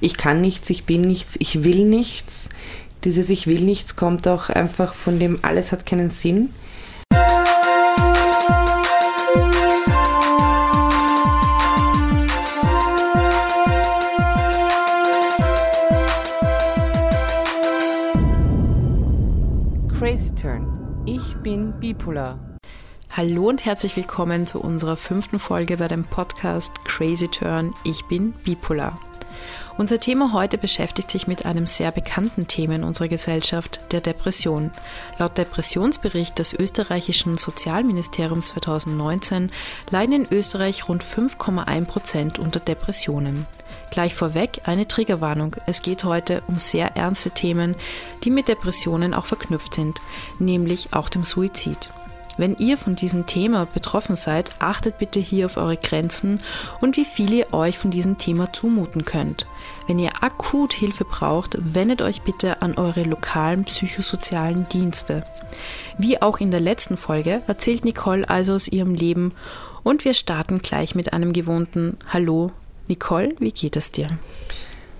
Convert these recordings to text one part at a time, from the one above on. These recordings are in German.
ich kann nichts, ich bin nichts, ich will nichts. Dieses Ich will nichts kommt auch einfach von dem alles hat keinen Sinn. Crazy Turn. Ich bin bipolar. Hallo und herzlich willkommen zu unserer fünften Folge bei dem Podcast Crazy Turn. Ich bin bipolar. Unser Thema heute beschäftigt sich mit einem sehr bekannten Thema in unserer Gesellschaft, der Depression. Laut Depressionsbericht des österreichischen Sozialministeriums 2019 leiden in Österreich rund 5,1 Prozent unter Depressionen. Gleich vorweg eine Triggerwarnung. Es geht heute um sehr ernste Themen, die mit Depressionen auch verknüpft sind, nämlich auch dem Suizid. Wenn ihr von diesem Thema betroffen seid, achtet bitte hier auf eure Grenzen und wie viel ihr euch von diesem Thema zumuten könnt. Wenn ihr akut Hilfe braucht, wendet euch bitte an eure lokalen psychosozialen Dienste. Wie auch in der letzten Folge erzählt Nicole also aus ihrem Leben und wir starten gleich mit einem gewohnten Hallo. Nicole, wie geht es dir?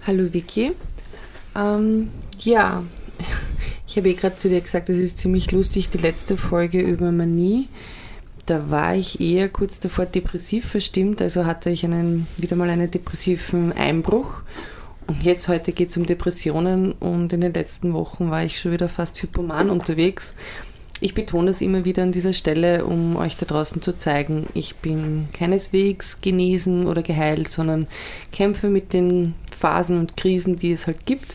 Hallo Vicky. Ähm, ja, ich habe eh gerade zu dir gesagt, es ist ziemlich lustig, die letzte Folge über Manie. Da war ich eher kurz davor depressiv verstimmt, also hatte ich einen, wieder mal einen depressiven Einbruch. Und jetzt heute geht es um Depressionen und in den letzten Wochen war ich schon wieder fast hypoman unterwegs. Ich betone das immer wieder an dieser Stelle, um euch da draußen zu zeigen, ich bin keineswegs genesen oder geheilt, sondern kämpfe mit den Phasen und Krisen, die es halt gibt.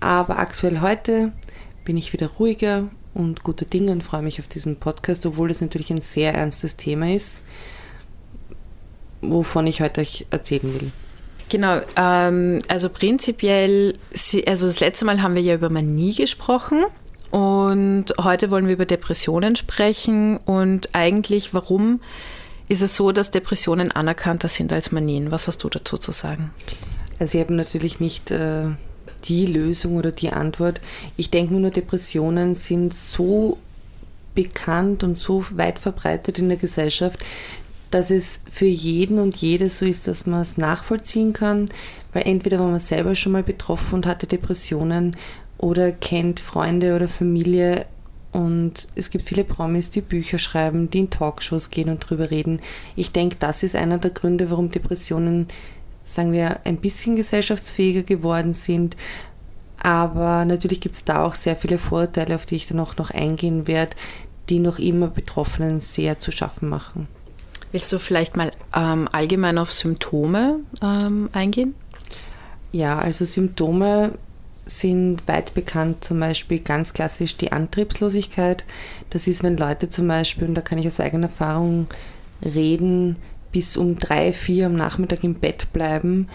Aber aktuell heute bin ich wieder ruhiger und guter Dinge und freue mich auf diesen Podcast, obwohl es natürlich ein sehr ernstes Thema ist, wovon ich heute euch erzählen will. Genau, ähm, also prinzipiell, also das letzte Mal haben wir ja über Manie gesprochen und heute wollen wir über Depressionen sprechen und eigentlich, warum ist es so, dass Depressionen anerkannter sind als Manien? Was hast du dazu zu sagen? Also ich habe natürlich nicht äh, die Lösung oder die Antwort. Ich denke nur, Depressionen sind so bekannt und so weit verbreitet in der Gesellschaft, dass es für jeden und jede so ist, dass man es nachvollziehen kann, weil entweder war man selber schon mal betroffen und hatte Depressionen oder kennt Freunde oder Familie und es gibt viele Promis, die Bücher schreiben, die in Talkshows gehen und drüber reden. Ich denke, das ist einer der Gründe, warum Depressionen sagen wir, ein bisschen gesellschaftsfähiger geworden sind. Aber natürlich gibt es da auch sehr viele Vorurteile, auf die ich dann auch noch eingehen werde, die noch immer Betroffenen sehr zu schaffen machen. Willst du vielleicht mal ähm, allgemein auf Symptome ähm, eingehen? Ja, also Symptome sind weit bekannt, zum Beispiel ganz klassisch die Antriebslosigkeit. Das ist, wenn Leute zum Beispiel, und da kann ich aus eigener Erfahrung reden, bis um drei, vier am Nachmittag im Bett bleiben,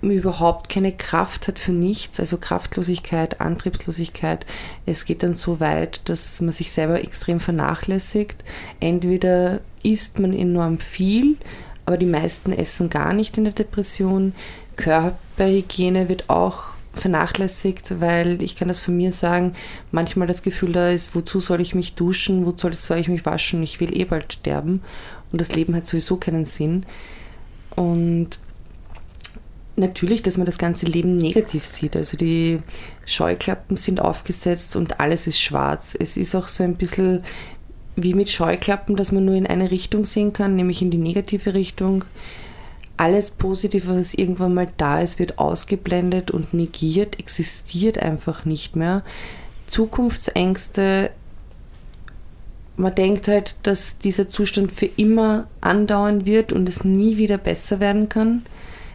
überhaupt keine Kraft hat für nichts, also Kraftlosigkeit, Antriebslosigkeit. Es geht dann so weit, dass man sich selber extrem vernachlässigt. Entweder isst man enorm viel, aber die meisten essen gar nicht in der Depression. Körperhygiene wird auch vernachlässigt, weil ich kann das von mir sagen, manchmal das Gefühl da ist, wozu soll ich mich duschen, wozu soll ich mich waschen, ich will eh bald sterben und das Leben hat sowieso keinen Sinn. Und natürlich, dass man das ganze Leben negativ sieht. Also die Scheuklappen sind aufgesetzt und alles ist schwarz. Es ist auch so ein bisschen wie mit Scheuklappen, dass man nur in eine Richtung sehen kann, nämlich in die negative Richtung. Alles Positive, was irgendwann mal da ist, wird ausgeblendet und negiert, existiert einfach nicht mehr. Zukunftsängste man denkt halt, dass dieser Zustand für immer andauern wird und es nie wieder besser werden kann.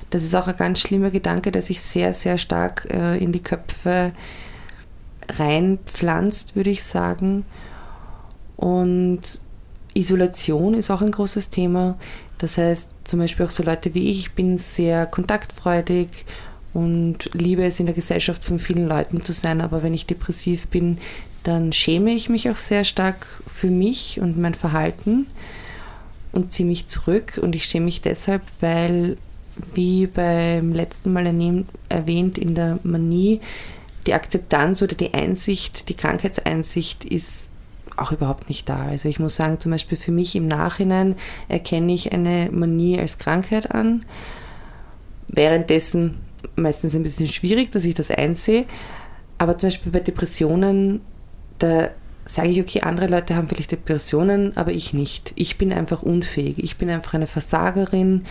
Das ist auch ein ganz schlimmer Gedanke, der sich sehr, sehr stark äh, in die Köpfe reinpflanzt, würde ich sagen. Und Isolation ist auch ein großes Thema. Das heißt, zum Beispiel auch so Leute wie ich, ich bin sehr kontaktfreudig und liebe es in der Gesellschaft von vielen Leuten zu sein, aber wenn ich depressiv bin, dann schäme ich mich auch sehr stark für mich und mein Verhalten und ziehe mich zurück. Und ich schäme mich deshalb, weil, wie beim letzten Mal erwähnt, in der Manie, die Akzeptanz oder die Einsicht, die Krankheitseinsicht ist auch überhaupt nicht da. Also ich muss sagen, zum Beispiel für mich im Nachhinein erkenne ich eine Manie als Krankheit an. Währenddessen meistens ein bisschen schwierig, dass ich das einsehe. Aber zum Beispiel bei Depressionen, da sage ich, okay, andere Leute haben vielleicht Depressionen, aber ich nicht. Ich bin einfach unfähig. Ich bin einfach eine Versagerin.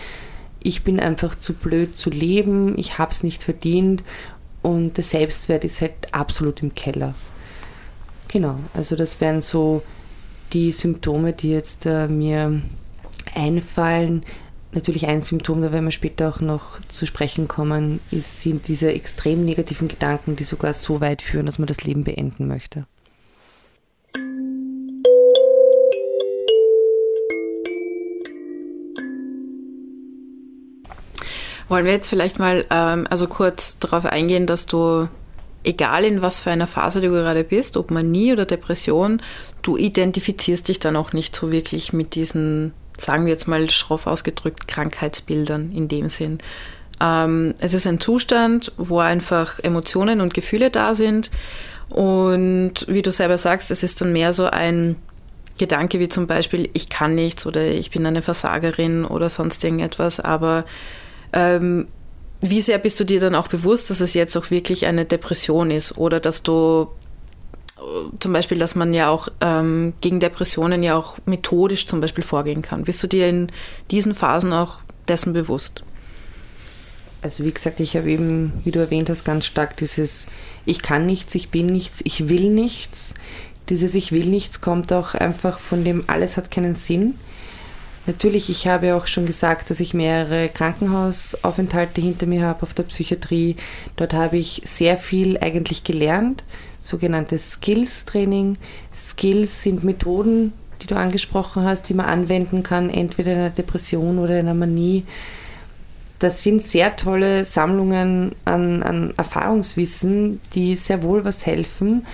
Ich bin einfach zu blöd zu leben. Ich habe es nicht verdient. Und der Selbstwert ist halt absolut im Keller. Genau, also das wären so die Symptome, die jetzt äh, mir einfallen. Natürlich ein Symptom, da werden wir später auch noch zu sprechen kommen, ist, sind diese extrem negativen Gedanken, die sogar so weit führen, dass man das Leben beenden möchte. Wollen wir jetzt vielleicht mal ähm, also kurz darauf eingehen, dass du, egal in was für einer Phase du gerade bist, ob Manie oder Depression, du identifizierst dich dann auch nicht so wirklich mit diesen, sagen wir jetzt mal schroff ausgedrückt, Krankheitsbildern in dem Sinn. Ähm, es ist ein Zustand, wo einfach Emotionen und Gefühle da sind. Und wie du selber sagst, es ist dann mehr so ein Gedanke wie zum Beispiel, ich kann nichts oder ich bin eine Versagerin oder sonst irgendetwas, aber ähm, wie sehr bist du dir dann auch bewusst, dass es jetzt auch wirklich eine Depression ist oder dass du äh, zum Beispiel, dass man ja auch ähm, gegen Depressionen ja auch methodisch zum Beispiel vorgehen kann. Bist du dir in diesen Phasen auch dessen bewusst? Also wie gesagt, ich habe eben, wie du erwähnt hast, ganz stark dieses Ich kann nichts, ich bin nichts, ich will nichts. Dieses Ich will nichts kommt auch einfach von dem Alles hat keinen Sinn. Natürlich, ich habe auch schon gesagt, dass ich mehrere Krankenhausaufenthalte hinter mir habe auf der Psychiatrie. Dort habe ich sehr viel eigentlich gelernt, sogenanntes Skills-Training. Skills sind Methoden, die du angesprochen hast, die man anwenden kann, entweder in einer Depression oder in einer Manie. Das sind sehr tolle Sammlungen an, an Erfahrungswissen, die sehr wohl was helfen.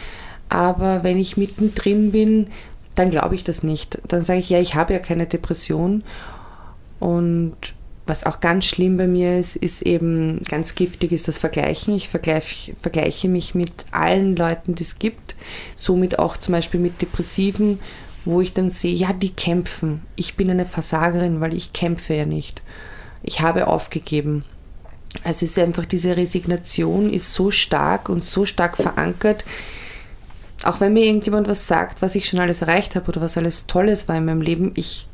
Aber wenn ich mittendrin bin, dann glaube ich das nicht. Dann sage ich, ja, ich habe ja keine Depression. Und was auch ganz schlimm bei mir ist, ist eben ganz giftig ist das Vergleichen. Ich vergleich, vergleiche mich mit allen Leuten, die es gibt. Somit auch zum Beispiel mit Depressiven, wo ich dann sehe, ja, die kämpfen. Ich bin eine Versagerin, weil ich kämpfe ja nicht. Ich habe aufgegeben. Also ist einfach diese Resignation ist so stark und so stark verankert auch wenn mir irgendjemand was sagt, was ich schon alles erreicht habe oder was alles Tolles war in meinem Leben, ich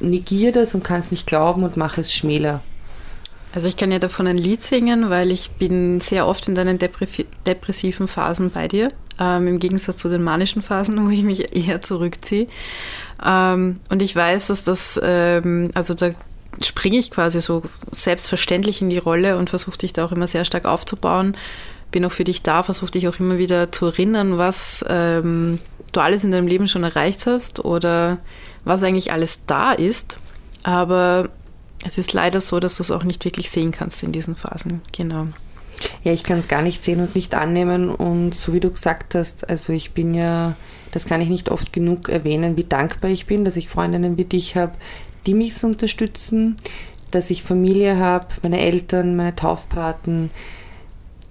negiere das und kann es nicht glauben und mache es schmäler. Also ich kann ja davon ein Lied singen, weil ich bin sehr oft in deinen depressiven Phasen bei dir, ähm, im Gegensatz zu den manischen Phasen, wo ich mich eher zurückziehe. Ähm, und ich weiß, dass das, ähm, also da springe ich quasi so selbstverständlich in die Rolle und versuche dich da auch immer sehr stark aufzubauen bin auch für dich da, versuche dich auch immer wieder zu erinnern, was ähm, du alles in deinem Leben schon erreicht hast oder was eigentlich alles da ist. Aber es ist leider so, dass du es auch nicht wirklich sehen kannst in diesen Phasen. Genau. Ja, ich kann es gar nicht sehen und nicht annehmen. Und so wie du gesagt hast, also ich bin ja, das kann ich nicht oft genug erwähnen, wie dankbar ich bin, dass ich Freundinnen wie dich habe, die mich unterstützen, dass ich Familie habe, meine Eltern, meine Taufpaten,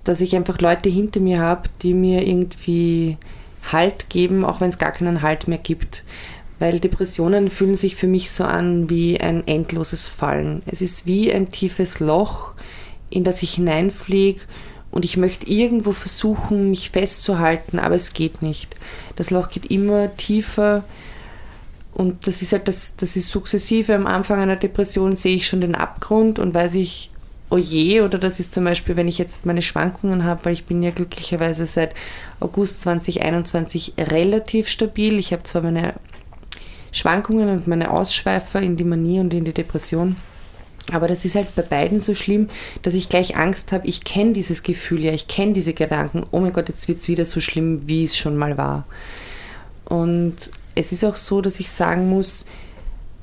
dass ich einfach Leute hinter mir habe, die mir irgendwie Halt geben, auch wenn es gar keinen Halt mehr gibt. Weil Depressionen fühlen sich für mich so an wie ein endloses Fallen. Es ist wie ein tiefes Loch, in das ich hineinfliege und ich möchte irgendwo versuchen, mich festzuhalten, aber es geht nicht. Das Loch geht immer tiefer und das ist halt das, das ist sukzessive. Am Anfang einer Depression sehe ich schon den Abgrund und weiß ich, oh je, oder das ist zum Beispiel, wenn ich jetzt meine Schwankungen habe, weil ich bin ja glücklicherweise seit August 2021 relativ stabil. Ich habe zwar meine Schwankungen und meine Ausschweifer in die Manie und in die Depression. Aber das ist halt bei beiden so schlimm, dass ich gleich Angst habe, ich kenne dieses Gefühl ja, ich kenne diese Gedanken, oh mein Gott, jetzt wird es wieder so schlimm, wie es schon mal war. Und es ist auch so, dass ich sagen muss,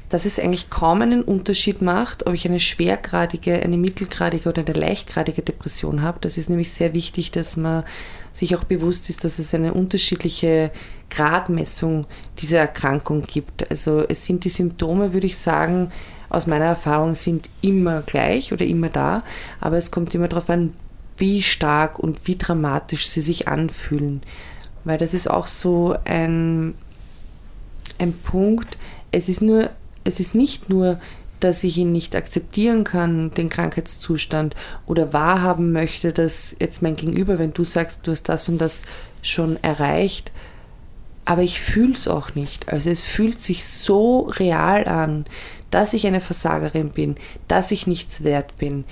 dass es eigentlich kaum einen Unterschied macht, ob ich eine schwergradige, eine mittelgradige oder eine leichtgradige Depression habe. Das ist nämlich sehr wichtig, dass man sich auch bewusst ist, dass es eine unterschiedliche Gradmessung dieser Erkrankung gibt. Also es sind die Symptome, würde ich sagen, aus meiner Erfahrung sind immer gleich oder immer da, aber es kommt immer darauf an, wie stark und wie dramatisch sie sich anfühlen. Weil das ist auch so ein, ein Punkt, es ist nur es ist nicht nur dass ich ihn nicht akzeptieren kann, den Krankheitszustand, oder wahrhaben möchte, dass jetzt mein Gegenüber, wenn du sagst, du hast das und das schon erreicht, aber ich fühle es auch nicht. Also es fühlt sich so real an, dass ich eine Versagerin bin, dass ich nichts wert bin,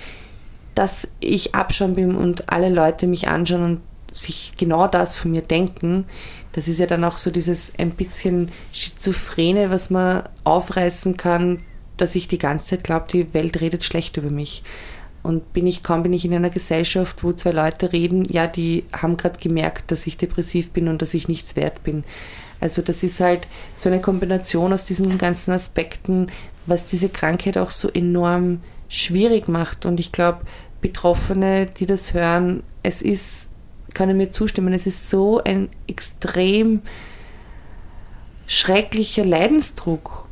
dass ich abschauen bin und alle Leute mich anschauen und sich genau das von mir denken. Das ist ja dann auch so dieses ein bisschen Schizophrene, was man aufreißen kann, dass ich die ganze Zeit glaube, die Welt redet schlecht über mich. Und bin ich, kaum bin ich in einer Gesellschaft, wo zwei Leute reden, ja, die haben gerade gemerkt, dass ich depressiv bin und dass ich nichts wert bin. Also das ist halt so eine Kombination aus diesen ganzen Aspekten, was diese Krankheit auch so enorm schwierig macht. Und ich glaube, Betroffene, die das hören, es ist, kann ich mir zustimmen, es ist so ein extrem schrecklicher Leidensdruck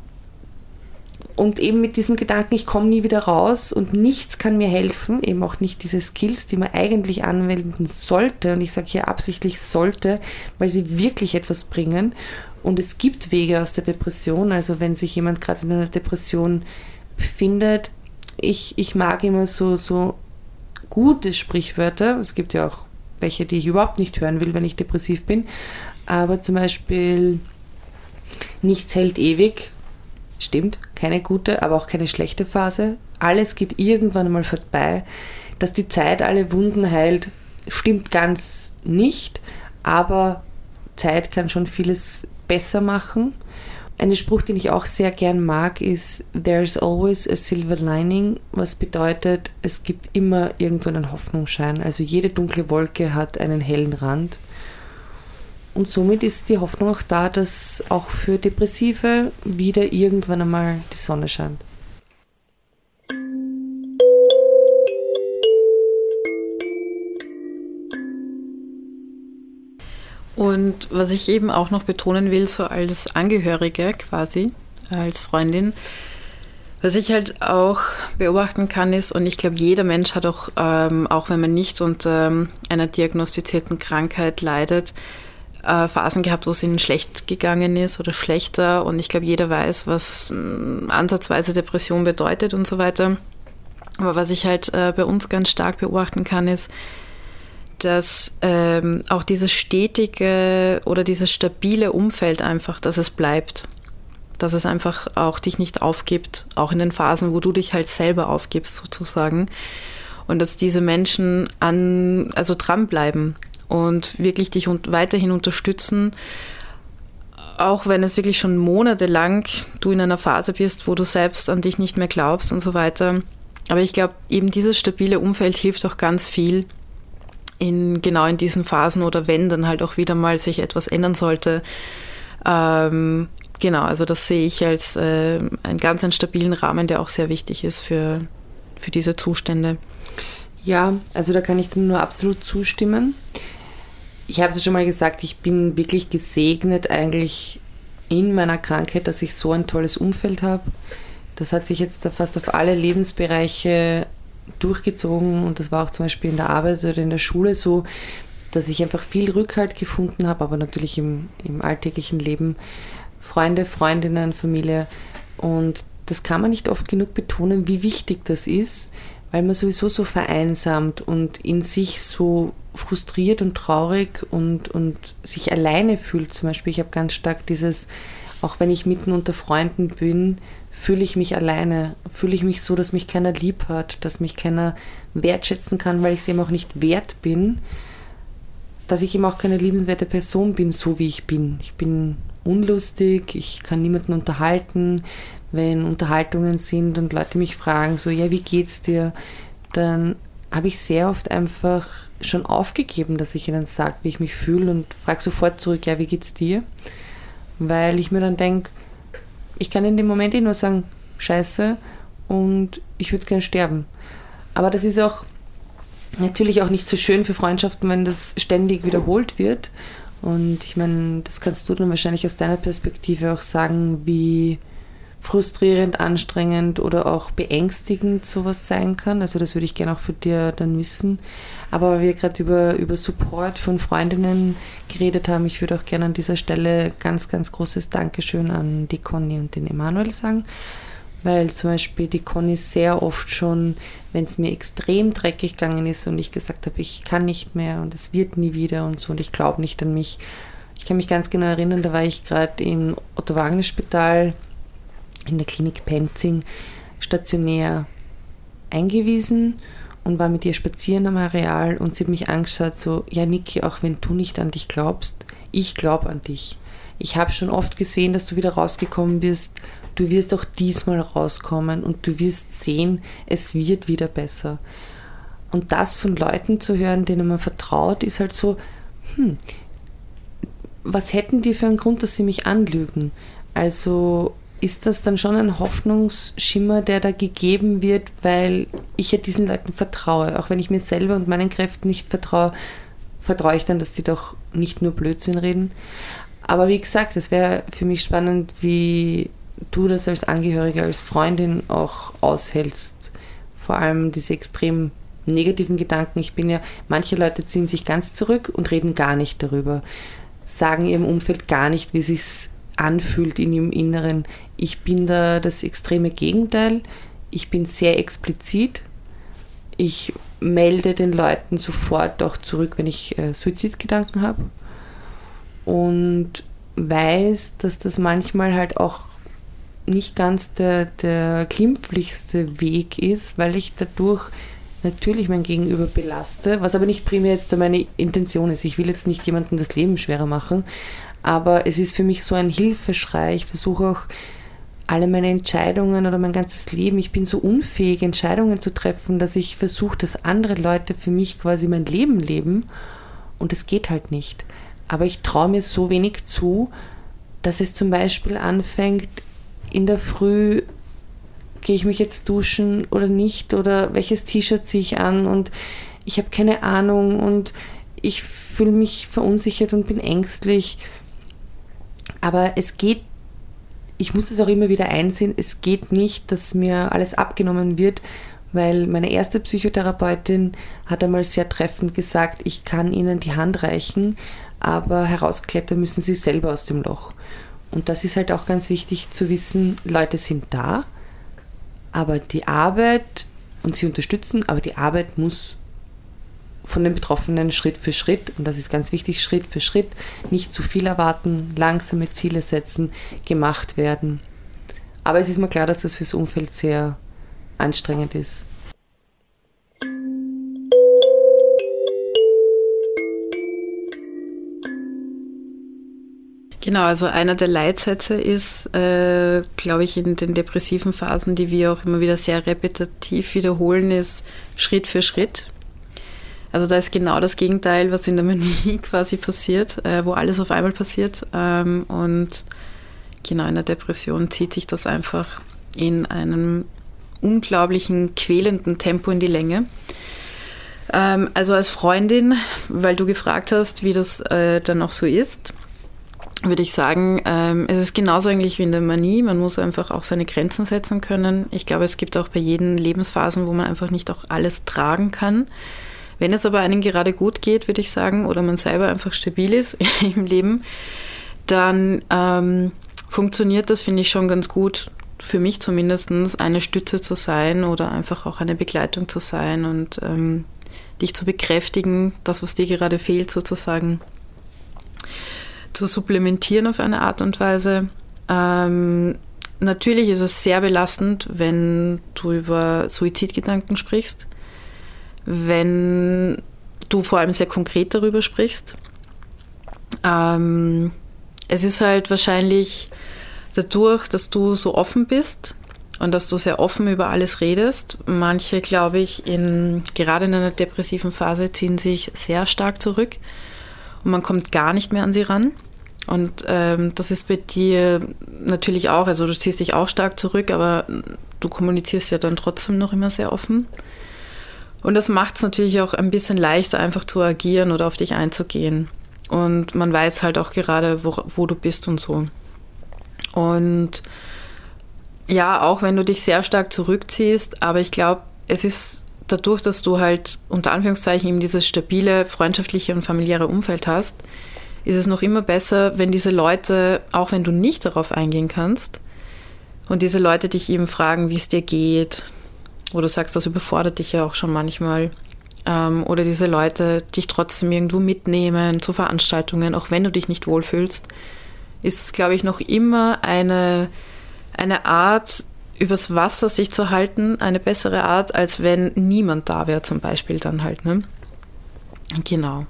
und eben mit diesem Gedanken, ich komme nie wieder raus und nichts kann mir helfen, eben auch nicht diese Skills, die man eigentlich anwenden sollte. Und ich sage hier absichtlich sollte, weil sie wirklich etwas bringen. Und es gibt Wege aus der Depression. Also wenn sich jemand gerade in einer Depression befindet, ich, ich mag immer so, so gute Sprichwörter. Es gibt ja auch welche, die ich überhaupt nicht hören will, wenn ich depressiv bin. Aber zum Beispiel, nichts hält ewig Stimmt, keine gute, aber auch keine schlechte Phase. Alles geht irgendwann einmal vorbei. Dass die Zeit alle Wunden heilt, stimmt ganz nicht, aber Zeit kann schon vieles besser machen. Ein Spruch, den ich auch sehr gern mag, ist There's always a silver lining, was bedeutet, es gibt immer irgendwo einen Hoffnungsschein. Also jede dunkle Wolke hat einen hellen Rand. Und somit ist die Hoffnung auch da, dass auch für Depressive wieder irgendwann einmal die Sonne scheint. Und was ich eben auch noch betonen will, so als Angehörige quasi, als Freundin, was ich halt auch beobachten kann ist, und ich glaube, jeder Mensch hat auch, ähm, auch wenn man nicht unter ähm, einer diagnostizierten Krankheit leidet, äh, Phasen gehabt, wo es ihnen schlecht gegangen ist oder schlechter. Und ich glaube, jeder weiß, was äh, ansatzweise Depression bedeutet und so weiter. Aber was ich halt äh, bei uns ganz stark beobachten kann, ist, dass ähm, auch dieses stetige oder dieses stabile Umfeld einfach, dass es bleibt. Dass es einfach auch dich nicht aufgibt, auch in den Phasen, wo du dich halt selber aufgibst, sozusagen. Und dass diese Menschen an, also dranbleiben und wirklich dich weiterhin unterstützen, auch wenn es wirklich schon monatelang du in einer Phase bist, wo du selbst an dich nicht mehr glaubst und so weiter. Aber ich glaube, eben dieses stabile Umfeld hilft auch ganz viel in genau in diesen Phasen oder wenn dann halt auch wieder mal sich etwas ändern sollte. Ähm, genau, also das sehe ich als äh, einen ganz einen stabilen Rahmen, der auch sehr wichtig ist für, für diese Zustände. Ja, also da kann ich dem nur absolut zustimmen ich habe es schon mal gesagt, ich bin wirklich gesegnet eigentlich in meiner Krankheit, dass ich so ein tolles Umfeld habe. Das hat sich jetzt fast auf alle Lebensbereiche durchgezogen und das war auch zum Beispiel in der Arbeit oder in der Schule so, dass ich einfach viel Rückhalt gefunden habe, aber natürlich im, im alltäglichen Leben. Freunde, Freundinnen, Familie und das kann man nicht oft genug betonen, wie wichtig das ist, weil man sowieso so vereinsamt und in sich so frustriert und traurig und, und sich alleine fühlt. Zum Beispiel, ich habe ganz stark dieses, auch wenn ich mitten unter Freunden bin, fühle ich mich alleine, fühle ich mich so, dass mich keiner lieb hat, dass mich keiner wertschätzen kann, weil ich es eben auch nicht wert bin, dass ich eben auch keine liebenswerte Person bin, so wie ich bin. Ich bin unlustig, ich kann niemanden unterhalten. Wenn Unterhaltungen sind und Leute mich fragen, so, ja, wie geht's dir? Dann habe ich sehr oft einfach schon aufgegeben, dass ich ihnen sage, wie ich mich fühle und frage sofort zurück, ja, wie geht's dir? Weil ich mir dann denke, ich kann in dem Moment eh nur sagen, scheiße und ich würde gern sterben. Aber das ist auch natürlich auch nicht so schön für Freundschaften, wenn das ständig wiederholt wird. Und ich meine, das kannst du dann wahrscheinlich aus deiner Perspektive auch sagen, wie frustrierend, anstrengend oder auch beängstigend sowas sein kann. Also das würde ich gerne auch für dir dann wissen. Aber weil wir gerade über, über Support von Freundinnen geredet haben, ich würde auch gerne an dieser Stelle ganz, ganz großes Dankeschön an die Conny und den Emanuel sagen, weil zum Beispiel die Conny sehr oft schon, wenn es mir extrem dreckig gegangen ist und ich gesagt habe, ich kann nicht mehr und es wird nie wieder und so und ich glaube nicht an mich. Ich kann mich ganz genau erinnern, da war ich gerade im Otto-Wagner-Spital in der Klinik Penzing stationär eingewiesen und war mit ihr spazieren am Areal und sie hat mich angeschaut, so, ja Niki, auch wenn du nicht an dich glaubst, ich glaube an dich. Ich habe schon oft gesehen, dass du wieder rausgekommen bist. Du wirst auch diesmal rauskommen und du wirst sehen, es wird wieder besser. Und das von Leuten zu hören, denen man vertraut, ist halt so, hm, was hätten die für einen Grund, dass sie mich anlügen? Also ist das dann schon ein Hoffnungsschimmer, der da gegeben wird, weil ich ja diesen Leuten vertraue. Auch wenn ich mir selber und meinen Kräften nicht vertraue, vertraue ich dann, dass die doch nicht nur Blödsinn reden. Aber wie gesagt, es wäre für mich spannend, wie du das als Angehörige, als Freundin auch aushältst. Vor allem diese extrem negativen Gedanken. Ich bin ja, manche Leute ziehen sich ganz zurück und reden gar nicht darüber, sagen ihrem Umfeld gar nicht, wie sich's anfühlt in ihrem Inneren. Ich bin da das extreme Gegenteil. Ich bin sehr explizit. Ich melde den Leuten sofort auch zurück, wenn ich äh, Suizidgedanken habe. Und weiß, dass das manchmal halt auch nicht ganz der, der glimpflichste Weg ist, weil ich dadurch natürlich mein Gegenüber belaste, was aber nicht primär jetzt meine Intention ist. Ich will jetzt nicht jemandem das Leben schwerer machen, aber es ist für mich so ein Hilfeschrei. Ich versuche auch alle meine Entscheidungen oder mein ganzes Leben, ich bin so unfähig, Entscheidungen zu treffen, dass ich versuche, dass andere Leute für mich quasi mein Leben leben und es geht halt nicht. Aber ich traue mir so wenig zu, dass es zum Beispiel anfängt, in der Früh gehe ich mich jetzt duschen oder nicht oder welches T-Shirt ziehe ich an und ich habe keine Ahnung und ich fühle mich verunsichert und bin ängstlich. Aber es geht, ich muss es auch immer wieder einsehen, es geht nicht, dass mir alles abgenommen wird, weil meine erste Psychotherapeutin hat einmal sehr treffend gesagt, ich kann Ihnen die Hand reichen, aber herausklettern müssen Sie selber aus dem Loch. Und das ist halt auch ganz wichtig zu wissen, Leute sind da, aber die Arbeit, und sie unterstützen, aber die Arbeit muss von den Betroffenen Schritt für Schritt, und das ist ganz wichtig, Schritt für Schritt, nicht zu viel erwarten, langsame Ziele setzen, gemacht werden. Aber es ist mir klar, dass das fürs Umfeld sehr anstrengend ist. Genau, also einer der Leitsätze ist, äh, glaube ich, in den depressiven Phasen, die wir auch immer wieder sehr repetitiv wiederholen, ist Schritt für Schritt. Also da ist genau das Gegenteil, was in der Manie quasi passiert, äh, wo alles auf einmal passiert. Ähm, und genau in der Depression zieht sich das einfach in einem unglaublichen, quälenden Tempo in die Länge. Ähm, also als Freundin, weil du gefragt hast, wie das äh, dann auch so ist, würde ich sagen, ähm, es ist genauso eigentlich wie in der Manie. Man muss einfach auch seine Grenzen setzen können. Ich glaube, es gibt auch bei jedem Lebensphasen, wo man einfach nicht auch alles tragen kann. Wenn es aber einem gerade gut geht, würde ich sagen, oder man selber einfach stabil ist im Leben, dann ähm, funktioniert das, finde ich, schon ganz gut, für mich zumindest, eine Stütze zu sein oder einfach auch eine Begleitung zu sein und ähm, dich zu bekräftigen, das, was dir gerade fehlt, sozusagen zu supplementieren auf eine Art und Weise. Ähm, natürlich ist es sehr belastend, wenn du über Suizidgedanken sprichst wenn du vor allem sehr konkret darüber sprichst. Ähm, es ist halt wahrscheinlich dadurch, dass du so offen bist und dass du sehr offen über alles redest. Manche, glaube ich, in, gerade in einer depressiven Phase ziehen sich sehr stark zurück und man kommt gar nicht mehr an sie ran. Und ähm, das ist bei dir natürlich auch, also du ziehst dich auch stark zurück, aber du kommunizierst ja dann trotzdem noch immer sehr offen. Und das macht es natürlich auch ein bisschen leichter, einfach zu agieren oder auf dich einzugehen. Und man weiß halt auch gerade, wo, wo du bist und so. Und ja, auch wenn du dich sehr stark zurückziehst, aber ich glaube, es ist dadurch, dass du halt unter Anführungszeichen eben dieses stabile, freundschaftliche und familiäre Umfeld hast, ist es noch immer besser, wenn diese Leute, auch wenn du nicht darauf eingehen kannst, Und diese Leute dich eben fragen, wie es dir geht, wo du sagst, das überfordert dich ja auch schon manchmal. Ähm, oder diese Leute dich trotzdem irgendwo mitnehmen zu Veranstaltungen, auch wenn du dich nicht wohlfühlst, ist es, glaube ich, noch immer eine, eine Art, übers Wasser sich zu halten, eine bessere Art, als wenn niemand da wäre, zum Beispiel dann halt. Ne? Genau.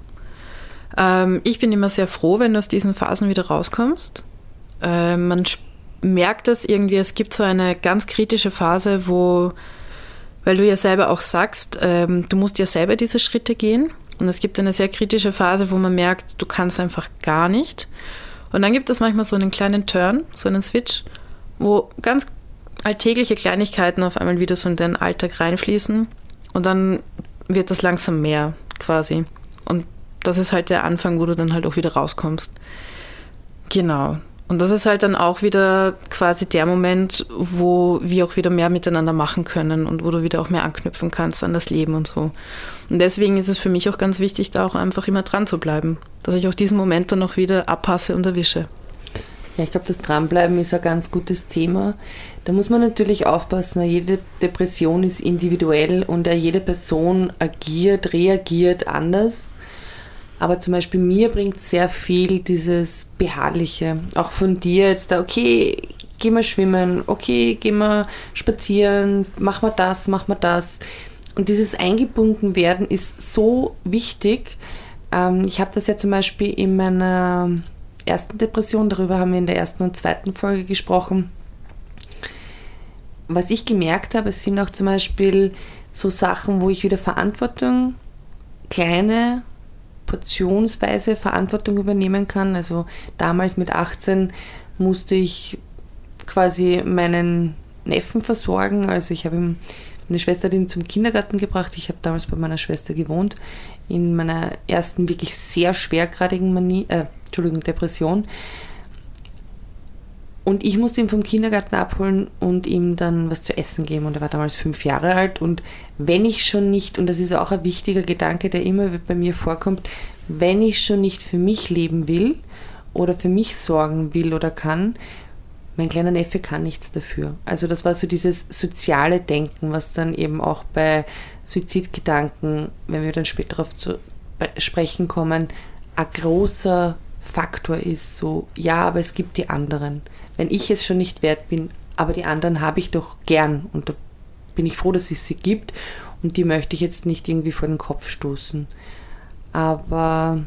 Ähm, ich bin immer sehr froh, wenn du aus diesen Phasen wieder rauskommst. Äh, man merkt das irgendwie, es gibt so eine ganz kritische Phase, wo weil du ja selber auch sagst, ähm, du musst ja selber diese Schritte gehen. Und es gibt eine sehr kritische Phase, wo man merkt, du kannst einfach gar nicht. Und dann gibt es manchmal so einen kleinen Turn, so einen Switch, wo ganz alltägliche Kleinigkeiten auf einmal wieder so in den Alltag reinfließen. Und dann wird das langsam mehr quasi. Und das ist halt der Anfang, wo du dann halt auch wieder rauskommst. Genau. Und das ist halt dann auch wieder quasi der Moment, wo wir auch wieder mehr miteinander machen können und wo du wieder auch mehr anknüpfen kannst an das Leben und so. Und deswegen ist es für mich auch ganz wichtig, da auch einfach immer dran zu bleiben, dass ich auch diesen Moment dann noch wieder abpasse und erwische. Ja, ich glaube, das Dranbleiben ist ein ganz gutes Thema. Da muss man natürlich aufpassen, jede Depression ist individuell und jede Person agiert, reagiert anders. Aber zum Beispiel mir bringt sehr viel dieses Beharrliche. Auch von dir jetzt da, okay, geh mal schwimmen, okay, geh mal spazieren, mach mal das, mach mal das. Und dieses eingebunden werden ist so wichtig. Ähm, ich habe das ja zum Beispiel in meiner ersten Depression, darüber haben wir in der ersten und zweiten Folge gesprochen. Was ich gemerkt habe, es sind auch zum Beispiel so Sachen, wo ich wieder Verantwortung, kleine portionsweise Verantwortung übernehmen kann. Also damals mit 18 musste ich quasi meinen Neffen versorgen. Also ich habe ihm meine Schwester den zum Kindergarten gebracht. Ich habe damals bei meiner Schwester gewohnt. In meiner ersten wirklich sehr schwergradigen Manie, äh, Entschuldigung, Depression. Und ich musste ihn vom Kindergarten abholen und ihm dann was zu essen geben. Und er war damals fünf Jahre alt. Und wenn ich schon nicht, und das ist auch ein wichtiger Gedanke, der immer bei mir vorkommt, wenn ich schon nicht für mich leben will oder für mich sorgen will oder kann, mein kleiner Neffe kann nichts dafür. Also das war so dieses soziale Denken, was dann eben auch bei Suizidgedanken, wenn wir dann später darauf zu sprechen kommen, ein großer Faktor ist. So, ja, aber es gibt die anderen wenn ich es schon nicht wert bin, aber die anderen habe ich doch gern und da bin ich froh, dass es sie gibt und die möchte ich jetzt nicht irgendwie vor den Kopf stoßen. Aber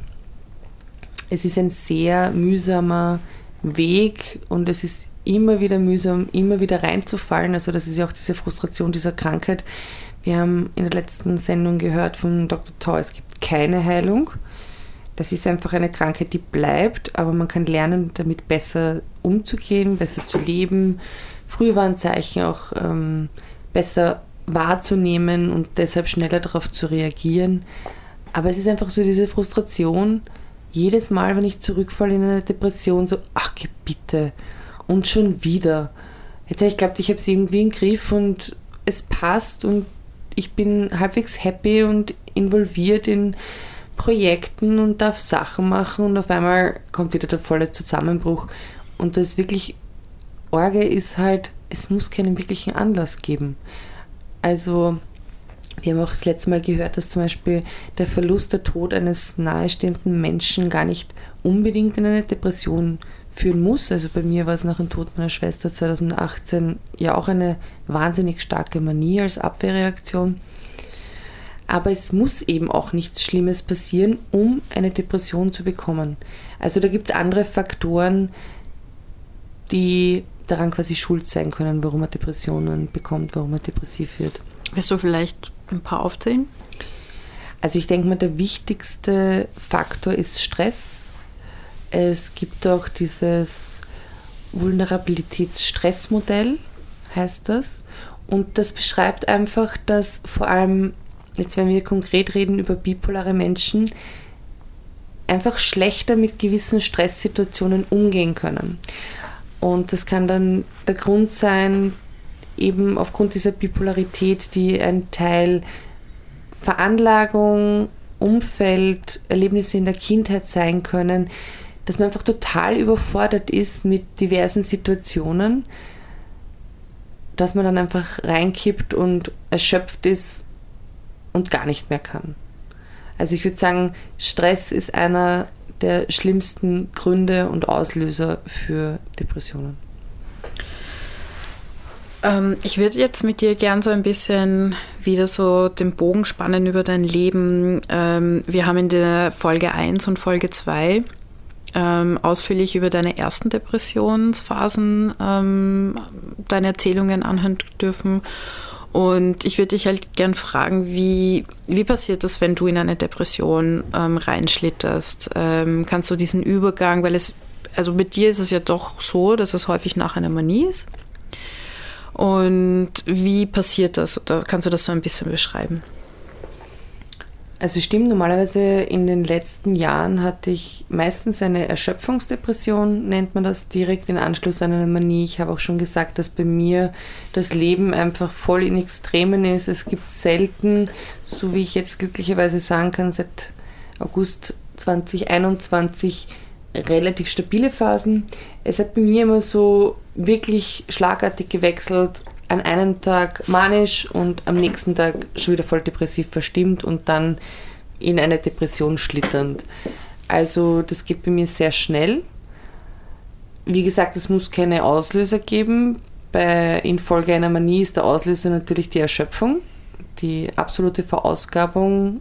es ist ein sehr mühsamer Weg und es ist immer wieder mühsam, immer wieder reinzufallen. Also das ist ja auch diese Frustration dieser Krankheit. Wir haben in der letzten Sendung gehört von Dr. Thor, es gibt keine Heilung. Das ist einfach eine Krankheit, die bleibt, aber man kann lernen, damit besser umzugehen, besser zu leben, Frühwarnzeichen auch ähm, besser wahrzunehmen und deshalb schneller darauf zu reagieren. Aber es ist einfach so diese Frustration, jedes Mal, wenn ich zurückfalle in eine Depression, so, ach bitte, und schon wieder. Jetzt habe ich glaubt, ich habe es irgendwie im Griff und es passt und ich bin halbwegs happy und involviert in Projekten und darf Sachen machen und auf einmal kommt wieder der volle Zusammenbruch. Und das wirklich Orge ist halt, es muss keinen wirklichen Anlass geben. Also, wir haben auch das letzte Mal gehört, dass zum Beispiel der Verlust, der Tod eines nahestehenden Menschen gar nicht unbedingt in eine Depression führen muss. Also bei mir war es nach dem Tod meiner Schwester 2018 ja auch eine wahnsinnig starke Manie als Abwehrreaktion. Aber es muss eben auch nichts Schlimmes passieren, um eine Depression zu bekommen. Also da gibt es andere Faktoren, die daran quasi schuld sein können, warum man Depressionen bekommt, warum man depressiv wird. Willst du vielleicht ein paar aufzählen? Also ich denke mal, der wichtigste Faktor ist Stress. Es gibt auch dieses Vulnerabilitätsstressmodell, heißt das. Und das beschreibt einfach, dass vor allem jetzt wenn wir konkret reden über bipolare Menschen, einfach schlechter mit gewissen Stresssituationen umgehen können. Und das kann dann der Grund sein, eben aufgrund dieser Bipolarität, die ein Teil Veranlagung, Umfeld, Erlebnisse in der Kindheit sein können, dass man einfach total überfordert ist mit diversen Situationen, dass man dann einfach reinkippt und erschöpft ist und gar nicht mehr kann. Also ich würde sagen, Stress ist einer der schlimmsten Gründe und Auslöser für Depressionen. Ähm, ich würde jetzt mit dir gern so ein bisschen wieder so den Bogen spannen über dein Leben. Ähm, wir haben in der Folge 1 und Folge 2 ähm, ausführlich über deine ersten Depressionsphasen ähm, deine Erzählungen anhören dürfen. Und ich würde dich halt gern fragen, wie, wie passiert das, wenn du in eine Depression ähm, reinschlitterst? Ähm, kannst du diesen Übergang, weil es, also mit dir ist es ja doch so, dass es häufig nach einer Manie ist. Und wie passiert das? Oder kannst du das so ein bisschen beschreiben? Also stimmt, normalerweise in den letzten Jahren hatte ich meistens eine Erschöpfungsdepression, nennt man das, direkt in Anschluss an eine Manie. Ich habe auch schon gesagt, dass bei mir das Leben einfach voll in Extremen ist. Es gibt selten, so wie ich jetzt glücklicherweise sagen kann, seit August 2021 relativ stabile Phasen. Es hat bei mir immer so wirklich schlagartig gewechselt an einem Tag manisch und am nächsten Tag schon wieder voll depressiv verstimmt und dann in eine Depression schlitternd. Also das geht bei mir sehr schnell. Wie gesagt, es muss keine Auslöser geben. Bei Infolge einer Manie ist der Auslöser natürlich die Erschöpfung, die absolute Verausgabung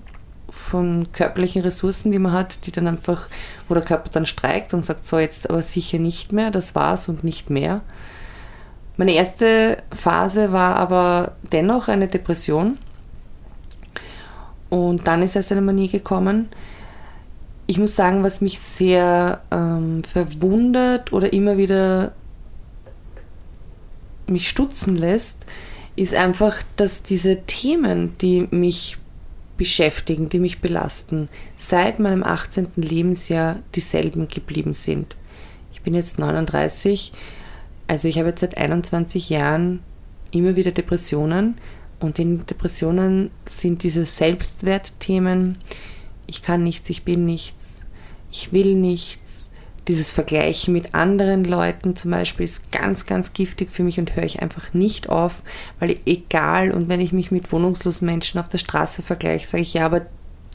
von körperlichen Ressourcen, die man hat, die dann einfach, wo der Körper dann streikt und sagt, so jetzt aber sicher nicht mehr, das war's und nicht mehr. Meine erste Phase war aber dennoch eine Depression. Und dann ist erst eine Manie gekommen. Ich muss sagen, was mich sehr ähm, verwundert oder immer wieder mich stutzen lässt, ist einfach, dass diese Themen, die mich beschäftigen, die mich belasten, seit meinem 18. Lebensjahr dieselben geblieben sind. Ich bin jetzt 39 also ich habe jetzt seit 21 Jahren immer wieder Depressionen und in Depressionen sind diese Selbstwertthemen, ich kann nichts, ich bin nichts, ich will nichts, dieses Vergleichen mit anderen Leuten zum Beispiel ist ganz, ganz giftig für mich und höre ich einfach nicht auf, weil egal und wenn ich mich mit wohnungslosen Menschen auf der Straße vergleiche, sage ich ja, aber